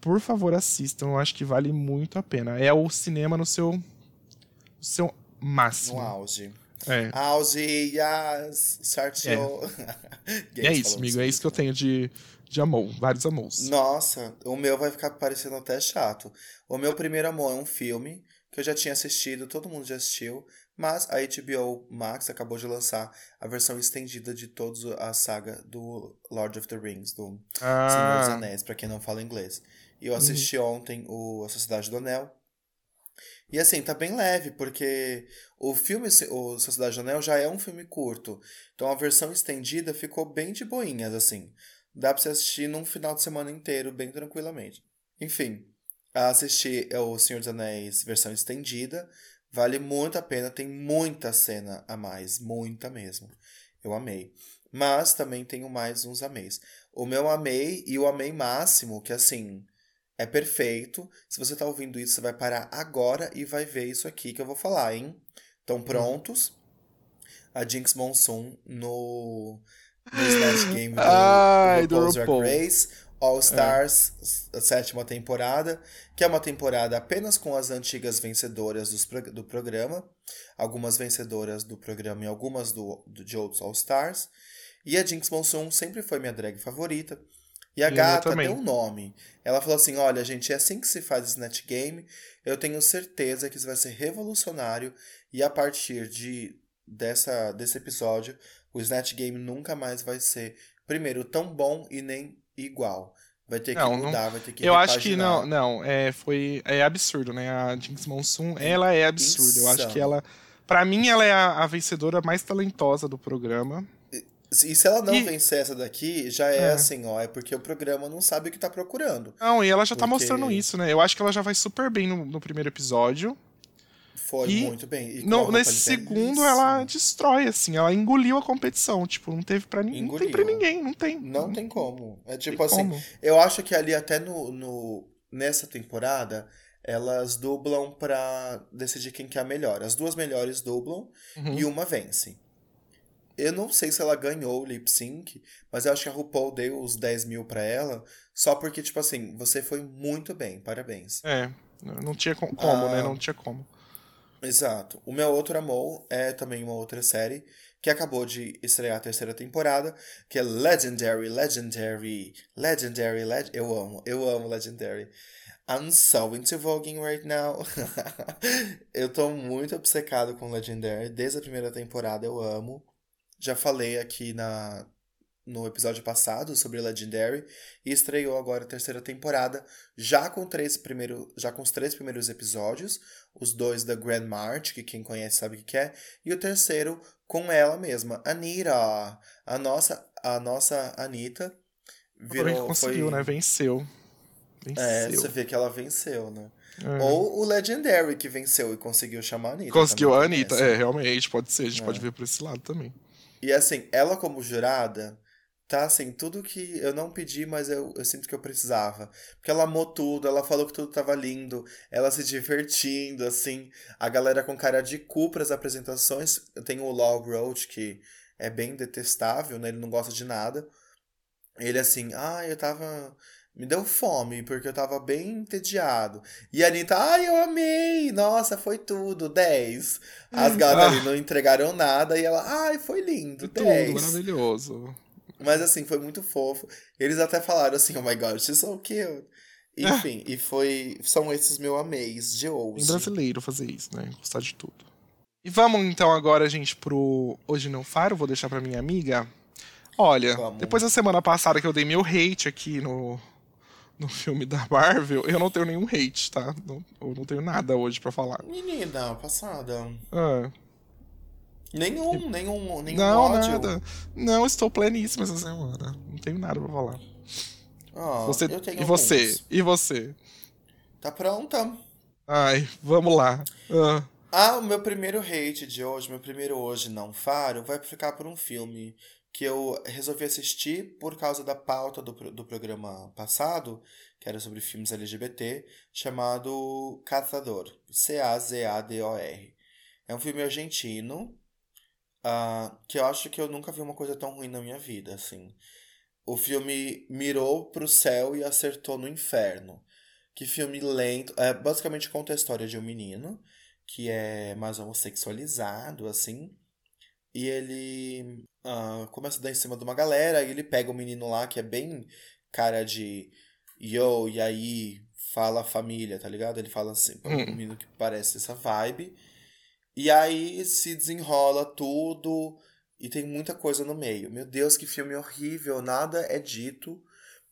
por favor, assistam. Eu acho que vale muito a pena. É o cinema no seu, no seu máximo. No auge. É. Auge, yes, certinho. É, é isso, amigo. É isso que eu tenho de, de amor. Vários amores. Nossa, o meu vai ficar parecendo até chato. O meu primeiro amor é um filme que eu já tinha assistido, todo mundo já assistiu, mas a HBO Max acabou de lançar a versão estendida de toda a saga do Lord of the Rings, do ah. Senhor dos Anéis, para quem não fala inglês. E eu uhum. assisti uhum. ontem o A Sociedade do Anel. E assim, tá bem leve, porque o filme, o Sociedade do Anel, já é um filme curto. Então a versão estendida ficou bem de boinhas, assim. Dá pra você assistir num final de semana inteiro, bem tranquilamente. Enfim, assisti o Senhor dos Anéis versão estendida. Vale muito a pena, tem muita cena a mais, muita mesmo. Eu amei. Mas também tenho mais uns ameis. O meu amei e o amei máximo, que assim, é perfeito. Se você tá ouvindo isso, você vai parar agora e vai ver isso aqui que eu vou falar, hein? Estão prontos? A Jinx Monsoon no, no Smash Game do, Ai, do RuPaul Grace All Stars, é. a sétima temporada, que é uma temporada apenas com as antigas vencedoras dos, do programa, algumas vencedoras do programa e algumas do, do, de outros All Stars. E a Jinx Monsoon sempre foi minha drag favorita. E a e gata deu um nome. Ela falou assim: olha, gente, é assim que se faz Snatch Game. Eu tenho certeza que isso vai ser revolucionário. E a partir de dessa, desse episódio, o Snatch Game nunca mais vai ser, primeiro, tão bom e nem igual. Vai ter que não, mudar, não... vai ter que Eu repaginar. acho que não, não, é, foi, é absurdo, né? A Jinx Monsoon, ela é absurda. Eu acho que ela, para mim, ela é a, a, vencedora mais talentosa do programa. E, e se ela não e... vencer essa daqui, já é, é, assim, ó, é porque o programa não sabe o que tá procurando. Não, e ela já tá porque... tá mostrando isso, né? Eu acho que ela já vai super bem no, no primeiro episódio. Foi e muito bem. E no, nesse segundo ela destrói, assim, ela engoliu a competição. Tipo, não teve pra ninguém. Não tem pra ninguém, não tem. Não tem como. É tipo assim, como. eu acho que ali até no, no, nessa temporada elas dublam pra decidir quem que é a melhor. As duas melhores dublam uhum. e uma vence. Eu não sei se ela ganhou o lip sync, mas eu acho que a RuPaul deu os 10 mil pra ela, só porque, tipo assim, você foi muito bem, parabéns. É, não tinha como, né? ah, né? Não tinha como. Exato. O meu outro amor é também uma outra série que acabou de estrear a terceira temporada, que é Legendary, Legendary, Legendary, Leg eu amo, eu amo Legendary. I'm so into voguing right now. eu tô muito obcecado com Legendary, desde a primeira temporada eu amo. Já falei aqui na no episódio passado sobre Legendary e estreou agora a terceira temporada, já com três primeiro, já com os três primeiros episódios, os dois da Grand March, que quem conhece sabe o que é, e o terceiro com ela mesma, Anita, a nossa a nossa Anita virou conseguiu, foi... né? Venceu. venceu. É, você vê que ela venceu, né? É. Ou o Legendary que venceu e conseguiu chamar a Anitta. Conseguiu a Anitta, é, realmente, pode ser, a gente é. pode ver por esse lado também. E assim, ela como jurada, tá assim, tudo que eu não pedi, mas eu, eu sinto que eu precisava. Porque ela amou tudo, ela falou que tudo tava lindo, ela se divertindo, assim, a galera com cara de cu pras apresentações. Tenho o Log Roach, que é bem detestável, né? Ele não gosta de nada. Ele assim, ah, eu tava. Me deu fome, porque eu tava bem entediado. E a Anitta, ai, eu amei! Nossa, foi tudo, 10. As hum. gatas ah. não entregaram nada e ela, ai, foi lindo, 10. Tudo maravilhoso. Mas assim, foi muito fofo. Eles até falaram assim, oh my god, she's so cute. Enfim, e foi. São esses meus ameis de hoje. Em brasileiro fazer isso, né? Gostar de tudo. E vamos então agora, gente, pro Hoje Não Faro. Vou deixar pra minha amiga. Olha, vamos. depois da semana passada que eu dei meu hate aqui no, no filme da Marvel, eu não tenho nenhum hate, tá? Não, eu não tenho nada hoje para falar. Menina, passada. Ah. Nenhum, nenhum, nenhum não, ódio. nada. Não, estou pleníssima essa semana. Não tenho nada pra falar. Oh, você, e você? alguns. E você? Tá pronta? Ai, vamos lá. Ah, Ah, o meu primeiro hate de hoje, meu primeiro hoje não faro, vai ficar por um filme que eu resolvi assistir por causa da pauta do, do programa passado, que era sobre filmes LGBT, chamado Caçador. C-A-Z-A-D-O-R. É um filme argentino, ah, que eu acho que eu nunca vi uma coisa tão ruim na minha vida, assim. O filme mirou pro céu e acertou no inferno. Que filme lento. É, basicamente conta a história de um menino que é mais homossexualizado, assim. E ele ah, começa a dar em cima de uma galera, e ele pega um menino lá que é bem cara de yo, e aí, fala família, tá ligado? Ele fala assim, um Hum. menino que parece essa vibe. E aí se desenrola tudo, e tem muita coisa no meio. Meu Deus, que filme horrível, nada é dito.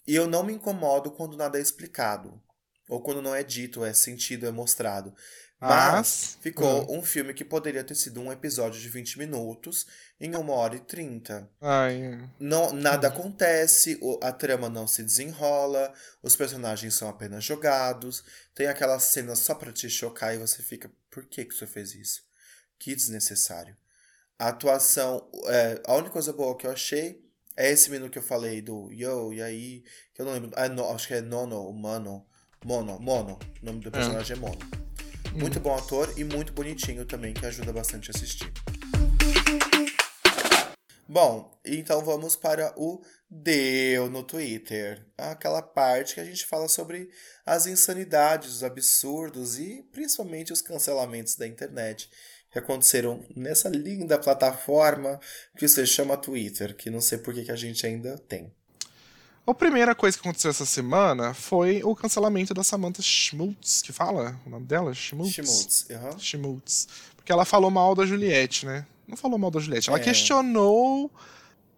E eu não me incomodo quando nada é explicado. Ou quando não é dito, é sentido, é mostrado. Mas Mas. ficou um filme que poderia ter sido um episódio de 20 minutos em uma hora e 30. Ai. Não, nada acontece, o- a trama não se desenrola, os personagens são apenas jogados, tem aquelas cenas só pra te chocar e você fica, por que que você fez isso? Que desnecessário. A atuação, é, a única coisa boa que eu achei é esse menino que eu falei do Yo, e aí, que eu não lembro, ah, no- acho que é Nono, o Mano, Mono, Mono, o nome do personagem é Mono. Muito bom ator e muito bonitinho também, que ajuda bastante a assistir. Bom, então vamos para o Deu no Twitter. Aquela parte que a gente fala sobre as insanidades, os absurdos e principalmente os cancelamentos da internet que aconteceram nessa linda plataforma que se chama Twitter, que não sei por que que a gente ainda tem. A primeira coisa que aconteceu essa semana foi o cancelamento da Samantha Schmutz, que fala o nome dela? Schmutz. Schmutz. aham. Schmutz. Porque ela falou mal da Juliette, né? Não falou mal da Juliette. Ela É. questionou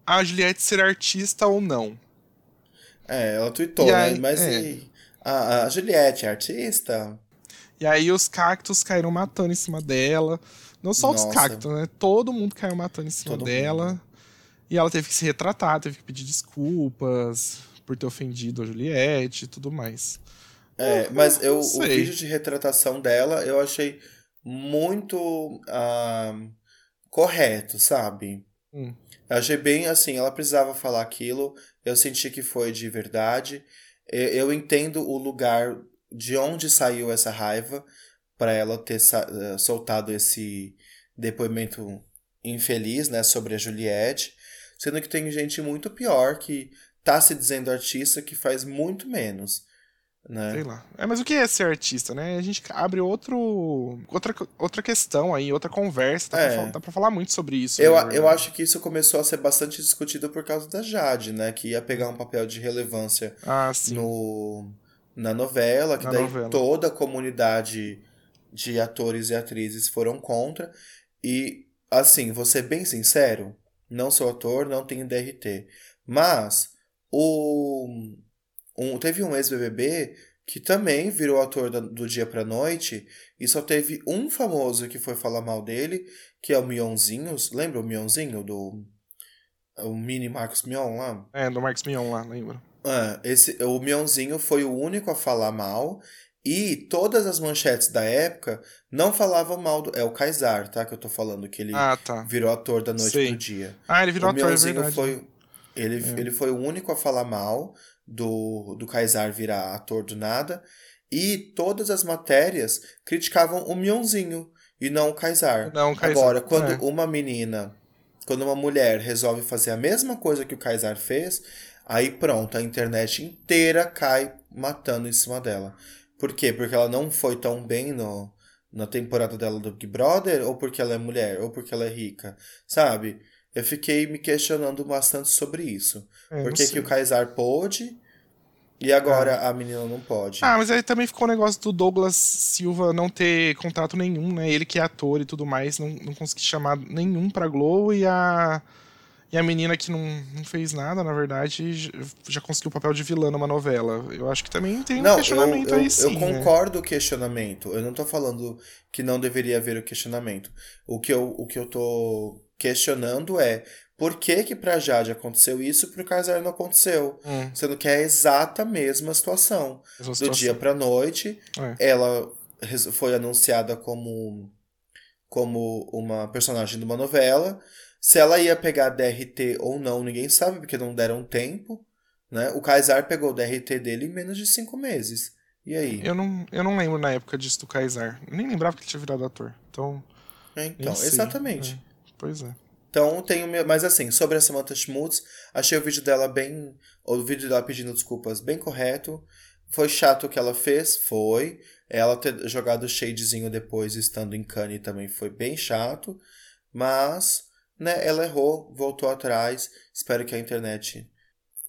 a Juliette ser artista ou não. É, ela tweetou, E né? aí- Mas é. e a, a Juliette é artista? E aí os cactos caíram matando em cima dela. Não só os Nossa. cactos, né? Todo mundo caiu matando em cima Todo dela. E ela teve que se retratar, teve que pedir desculpas por ter ofendido a Juliette e tudo mais. É, mas eu, não o sei. vídeo de retratação dela eu achei muito ah, correto, sabe? Hum. Eu achei bem assim, ela precisava falar aquilo, eu senti que foi de verdade. Eu, eu entendo o lugar de onde saiu essa raiva para ela ter eh, soltado esse depoimento infeliz, né, sobre a Juliette, sendo que tem gente muito pior que tá se dizendo artista que faz muito menos, né? Sei lá. É, mas o que é ser artista, né? A gente abre outro, outra, outra questão aí, outra conversa. Dá, É. pra, falar- dá pra falar muito sobre isso. Eu, né, eu acho que isso começou a ser bastante discutido por causa da Jade, né? Que ia pegar um papel de relevância Ah, no, na novela, que Na daí novela. toda a comunidade de atores e atrizes foram contra. E, assim, vou ser bem sincero, não sou ator, não tenho DRT. Mas o, um, teve um ex-BBB que também virou ator da- do dia pra noite e só teve um famoso que foi falar mal dele, que é o Mionzinho. Lembra o Mionzinho do... O mini Marcos Mion lá? É, do Marcos Mion lá, lembra? É, esse, o Mionzinho foi o único a falar mal. E todas as manchetes da época não falavam mal do. É o Kaysar, tá? Que eu tô falando, que ele Ah, tá. virou ator da noite Sei. pro dia. Ah, ele virou o ator, é verdade. foi. Ele, É. ele foi o único a falar mal do, do Kaysar virar ator do nada. E todas as matérias criticavam o Mionzinho e não o Kaysar. Não, o Kaysar, Agora, quando é. uma menina, quando uma mulher resolve fazer a mesma coisa que o Kaysar fez, aí pronto, a internet inteira cai matando em cima dela. Por quê? Porque ela não foi tão bem no, na temporada dela do Big Brother, ou porque ela é mulher, ou porque ela é rica, sabe? Eu fiquei me questionando bastante sobre isso. É, Por que, que o Kaysar pôde e agora a menina não pode? Ah, mas aí também ficou o negócio do Douglas Silva não ter contrato nenhum, né? Ele que é ator e tudo mais, não, não conseguir chamar nenhum pra Globo e a. E a menina que não, não fez nada, na verdade, já conseguiu o papel de vilã numa novela. Eu acho que também tem não, um questionamento eu, eu, aí sim. Eu né? concordo né? o questionamento. Eu não tô falando que não deveria haver o questionamento. O que eu, o que eu tô questionando é por que que pra Jade aconteceu isso e pro Kaysar não aconteceu? Hum. Sendo que é a exata mesma situação. Mesma Do situação. dia pra noite, É. ela foi anunciada como, como uma personagem de uma novela. Se ela ia pegar DRT ou não, ninguém sabe, porque não deram tempo. Né? O Kaysar pegou o DRT dele em menos de cinco meses. E aí? Eu não, eu não lembro na época disso do Kaysar. Nem lembrava que ele tinha virado ator. Então, É, Então, exatamente. É, Pois é. Então, tenho. meu- Mas assim, sobre a Samantha Schmutz, achei o vídeo dela bem. O vídeo dela pedindo desculpas bem correto. Foi chato o que ela fez? Foi. Ela ter jogado o shadezinho depois, estando em Cannes, também foi bem chato. Mas, né, ela errou, voltou atrás. Espero que a internet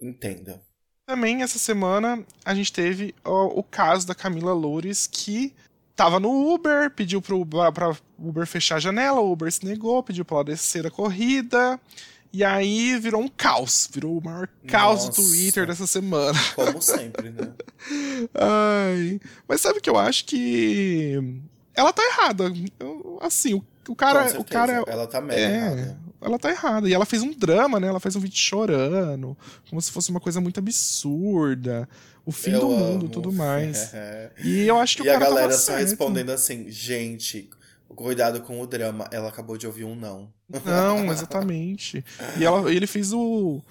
entenda. Também essa semana a gente teve o, o caso da Camila Loures que tava no Uber, pediu pro Uber, pra Uber fechar a janela, o Uber se negou, pediu pra ela descer a corrida. E aí virou um caos, virou o maior caos Nossa. do Twitter dessa semana. Como sempre, né? Ai, mas sabe que eu acho que ela tá errada. Eu- assim, o, o cara, o cara Ela tá mega é, errada. ela tá errada. E ela fez um drama, né? Ela fez um vídeo chorando, como se fosse uma coisa muito absurda, o fim Eu do mundo, amo. tudo mais. E eu acho que E o a cara tava galera só certo. respondendo assim, gente, cuidado com o drama. Ela acabou de ouvir um não. Não, exatamente. E ela, ele fez o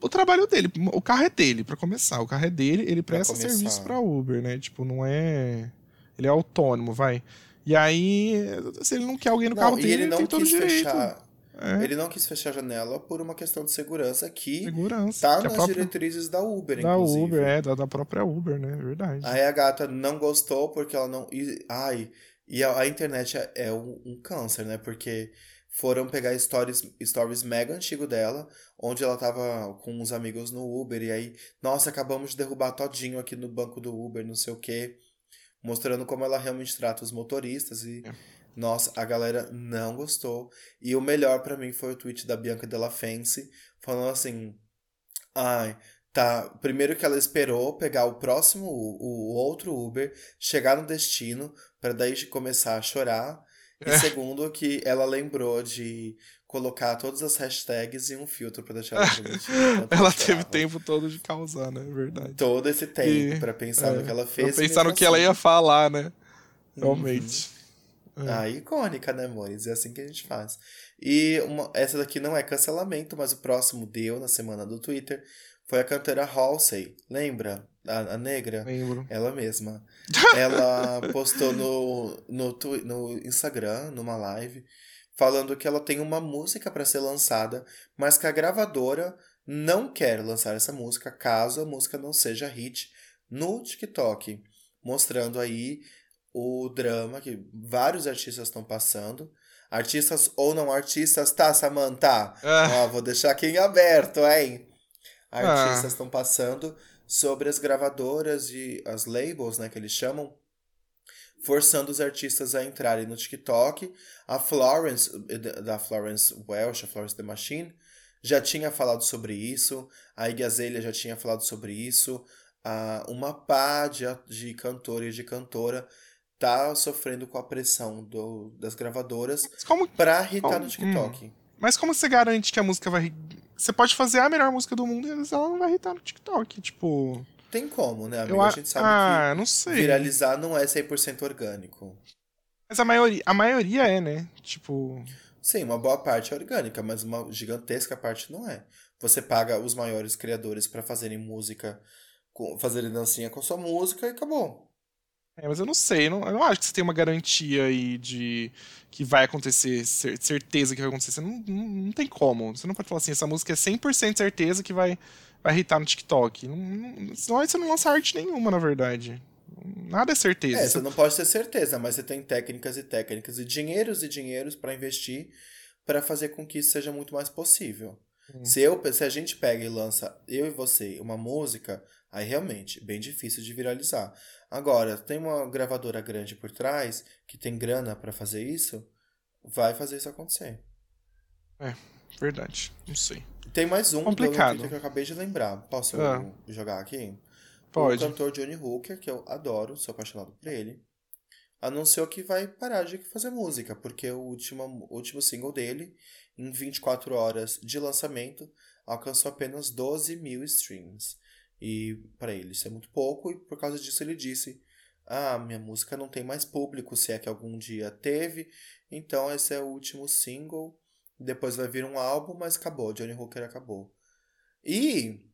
o trabalho dele, o carro é dele, pra começar. O carro é dele, ele presta serviço pra Uber, né? Tipo, não é. Ele é autônomo, vai. E aí, se ele não quer alguém no Não, carro dele, ele ele não tem todo quis direito. fechar. É, Ele não quis fechar a janela por uma questão de segurança que segurança. tá que nas própria- diretrizes da Uber, da inclusive. Uber, é, da, da própria Uber, né? Verdade. Aí a gata não gostou porque ela não. ai, e a, a internet é, é um, um câncer, né? Porque foram pegar stories, stories mega antigo dela, onde ela tava com uns amigos no Uber, e aí, nossa, acabamos de derrubar todinho aqui no banco do Uber, não sei o quê. Mostrando como ela realmente trata os motoristas e. É. Nossa, a galera não gostou. E o melhor pra mim foi o tweet da Bianca Della Fence, falando assim: Ai, tá. Primeiro que ela esperou pegar o próximo, o, o outro Uber, chegar no destino, pra daí começar a chorar. E É. segundo que ela lembrou de colocar todas as hashtags e um filtro pra deixar ela bonitinha. Ela teve tempo todo de causar, né? Verdade. Todo esse tempo E- pra pensar no é, que ela Pra fez. e pensar no que ela assim- ia falar, né? Realmente. É. Ah, icônica, né, amores? É assim que a gente faz. E uma- essa daqui não é cancelamento, mas o próximo deu na semana do Twitter. Foi a cantora Halsey. Lembra? A, a negra? Lembro. Ela mesma. Ela postou no, no, no Instagram, numa live, falando que ela tem uma música para ser lançada, mas que a gravadora não quer lançar essa música caso a música não seja hit no TikTok. Mostrando aí o drama que vários artistas estão passando. Artistas ou não artistas, tá, Samantha? Ah, Ó, vou deixar aqui em aberto, hein? Ah. Artistas estão passando sobre as gravadoras e as labels, né, que eles chamam, forçando os artistas a entrarem no TikTok. A Florence, eh, da Florence Welsh, a Florence The Machine, já tinha falado sobre isso. A Iggy Azalea já tinha falado sobre isso. Ah, uma pá de, de cantor e de cantora tá sofrendo com a pressão do, das gravadoras como, pra hitar Como- no TikTok. Mas como você garante que a música vai. Você pode fazer a melhor música do mundo e ela não vai irritar no TikTok. Tipo. Tem como, né, amigo? Eu, a a- gente sabe ah, não que sei. viralizar não é 100% orgânico. Mas a maioria, a maioria é, né? Tipo. Sim, uma boa parte é orgânica, mas uma gigantesca parte não é. Você paga os maiores criadores pra fazerem música, fazerem dancinha com sua música e acabou. É, mas eu não sei, não, eu não acho que você tem uma garantia aí de que vai acontecer, cer- certeza que vai acontecer. Você não, não, não tem como. Você não pode falar assim, essa música é 100% certeza que vai, vai hitar no TikTok. Não, não, senão aí você não lança arte nenhuma, na verdade. Nada é certeza. É, Você- não pode ter certeza, mas você tem técnicas e técnicas e dinheiros e dinheiros pra investir pra fazer com que isso seja muito mais possível. Hum. Se, eu, se a gente pega e lança, eu e você, uma música, aí realmente, bem difícil de viralizar. Agora, tem uma gravadora grande por trás, que tem grana pra fazer isso, vai fazer isso acontecer. verdade. Não sei. Tem mais um Complicado. que eu acabei de lembrar. Posso Ah. jogar aqui? Pode. O cantor Johnny Hooker, que eu adoro, sou apaixonado por ele, anunciou que vai parar de fazer música, porque o último, o último single dele, em 24 horas de lançamento, alcançou apenas 12 mil streams. E para ele isso é muito pouco, e por causa disso ele disse: Ah, minha música não tem mais público, se é que algum dia teve, então esse é o último single. Depois vai vir um álbum, mas acabou, Johnny Hooker acabou. E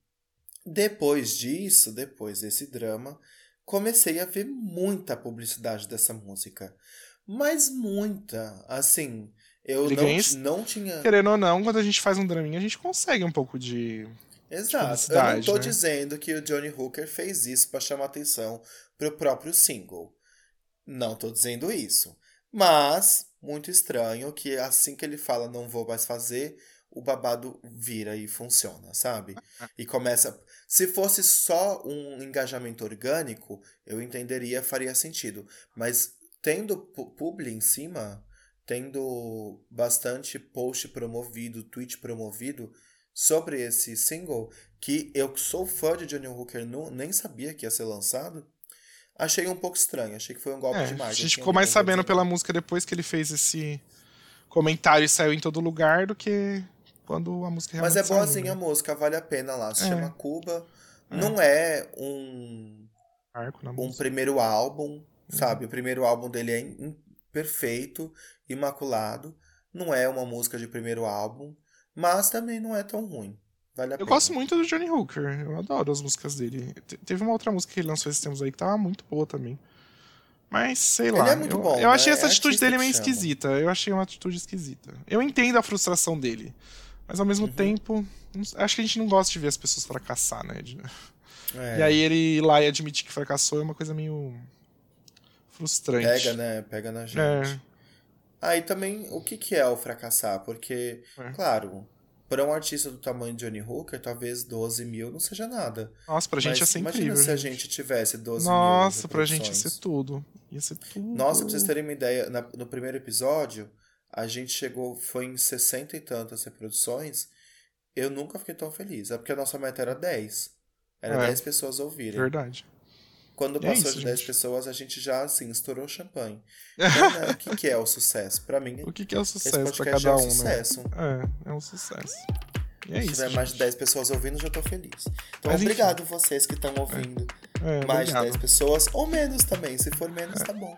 depois disso, depois desse drama, comecei a ver muita publicidade dessa música. Mas muita. Assim, eu não, não tinha. Querendo ou não, quando a gente faz um draminha, a gente consegue um pouco de. Exato. Eu não tô né? dizendo que o Johnny Hooker fez isso pra chamar atenção pro próprio single. Não tô dizendo isso. Mas, muito estranho que assim que ele fala não vou mais fazer, o babado vira e funciona, sabe? E começa. Se fosse só um engajamento orgânico, eu entenderia, faria sentido. Mas tendo pu- publi em cima, tendo bastante post promovido, tweet promovido sobre esse single, que eu que sou fã de Johnny Hooker, não, nem sabia que ia ser lançado, achei um pouco estranho. Achei que foi um golpe É, de a marketing. gente ficou mais sabendo coisa. pela música depois que ele fez esse comentário e saiu em todo lugar do que quando a música Mas realmente é boazinha saiu, a né? música, vale a pena lá. Se É. chama Cuba. É. Não é um, um música. primeiro álbum, Uhum. sabe? O primeiro álbum dele é perfeito, imaculado. Não é uma música de primeiro álbum, mas também não é tão ruim. Vale a Eu pena. gosto muito do Johnny Hooker, eu adoro as músicas dele. Te- Teve uma outra música que ele lançou esses tempos aí que tava muito boa também. Mas, sei Ele lá. é muito eu, bom, eu achei né? essa É atitude dele meio chama. esquisita. Eu achei uma atitude esquisita. Eu entendo a frustração dele. Mas ao Uhum. mesmo tempo, não sei- acho que a gente não gosta de ver as pessoas fracassar, né? É. E aí ele ir lá e admitir que fracassou é uma coisa meio frustrante. Pega, né? Pega na gente. É. Aí também, o que, que é o fracassar? Porque, É. claro, para um artista do tamanho de Johnny Hooker, talvez 12 mil não seja nada. Nossa, pra gente ia ser imagina incrível. se a gente. tivesse 12 Nossa, mil pra gente ia ser tudo. Ia ser tudo. Nossa, pra vocês terem uma ideia, na- no primeiro episódio, a gente chegou, foi em 60 e tantas reproduções. Eu nunca fiquei tão feliz. É porque a nossa meta era 10. Era É. 10 pessoas ouvirem. Verdade. Quando é passou isso, de 10 gente. pessoas, a gente já, assim, estourou champanhe. Então, né, o que, que é o sucesso? Pra mim, O que, que é o esse sucesso pra podcast cada é um, um sucesso. né? É, é um sucesso. E é Se isso. tiver mais de gente. 10 pessoas ouvindo, já tô feliz. Então, Mas, enfim. obrigado vocês que estão ouvindo. É, mais de obrigado. 10 pessoas, ou menos também. Se for menos, tá bom.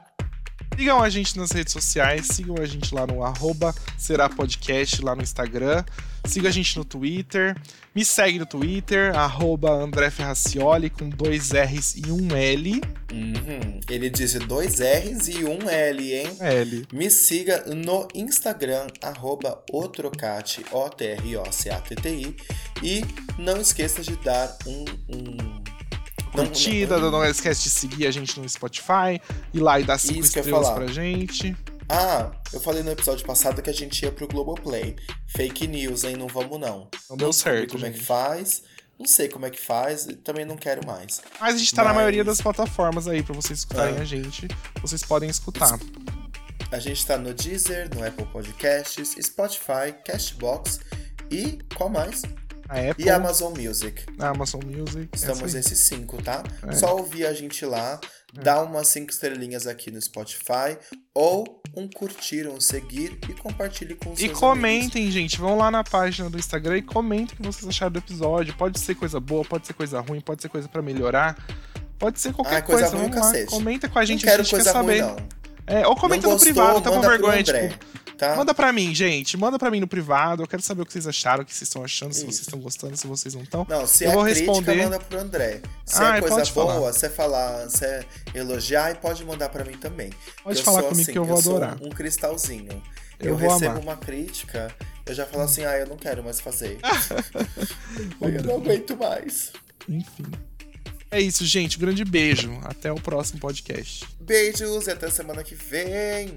Sigam a gente nas redes sociais, sigam a gente lá no arroba será podcast lá no Instagram, sigam a gente no Twitter, me segue no Twitter, arroba André Ferracioli com dois R's e um L. Uhum. Ele disse dois R's e um L, hein? L. Me siga no Instagram, arroba otrocate, O-T-R-O-C-A-T-T-I. E não esqueça de dar um. um Curtida, não- não esquece de seguir a gente no Spotify, ir lá e dar cinco Isso estrelas pra gente. Ah, eu falei no episódio passado que a gente ia pro Globoplay. Fake news, hein? Não vamos não. Não deu certo, como é que gente. faz. Não sei como é que faz. e Também não quero mais. Mas a gente tá na Mas- maioria das plataformas aí pra vocês escutarem Ah. a gente. Vocês podem escutar. A gente tá no Deezer, no Apple Podcasts, Spotify, Castbox e qual mais? A Apple, E Amazon Music. a Amazon Music. é Estamos nesses cinco, tá? É. Só ouvir a gente lá, dá umas cinco estrelinhas aqui no Spotify, ou um curtir, um seguir e compartilhe com os E seus amigos. comentem, gente. Vão lá na página do Instagram e comentem o que vocês acharam do episódio. Pode ser coisa boa, pode ser coisa ruim, pode ser coisa pra melhorar. Pode ser qualquer Ah, coisa coisa. ruim, lá. Comenta com a gente, não quero a gente coisa quer ruim, saber. não. É, ou comenta não no gostou, privado, tá com vergonha, tipo. Tá? Manda pra mim, gente. Manda pra mim no privado. Eu quero saber o que vocês acharam, o que vocês estão achando, se Isso. vocês estão gostando, se vocês não estão. Não, se Eu é vou crítica, responder. manda pro André. Se Ah, é coisa boa, é falar, se é elogiar, pode mandar pra mim também. Pode eu falar comigo assim, que eu vou sou adorar. um cristalzinho. Eu Eu, recebo amar. uma crítica, eu já falo assim, ah, eu não quero mais fazer. eu não aguento mais. Enfim. É isso, gente. Um grande beijo. Até o próximo podcast. Beijos e até semana que vem.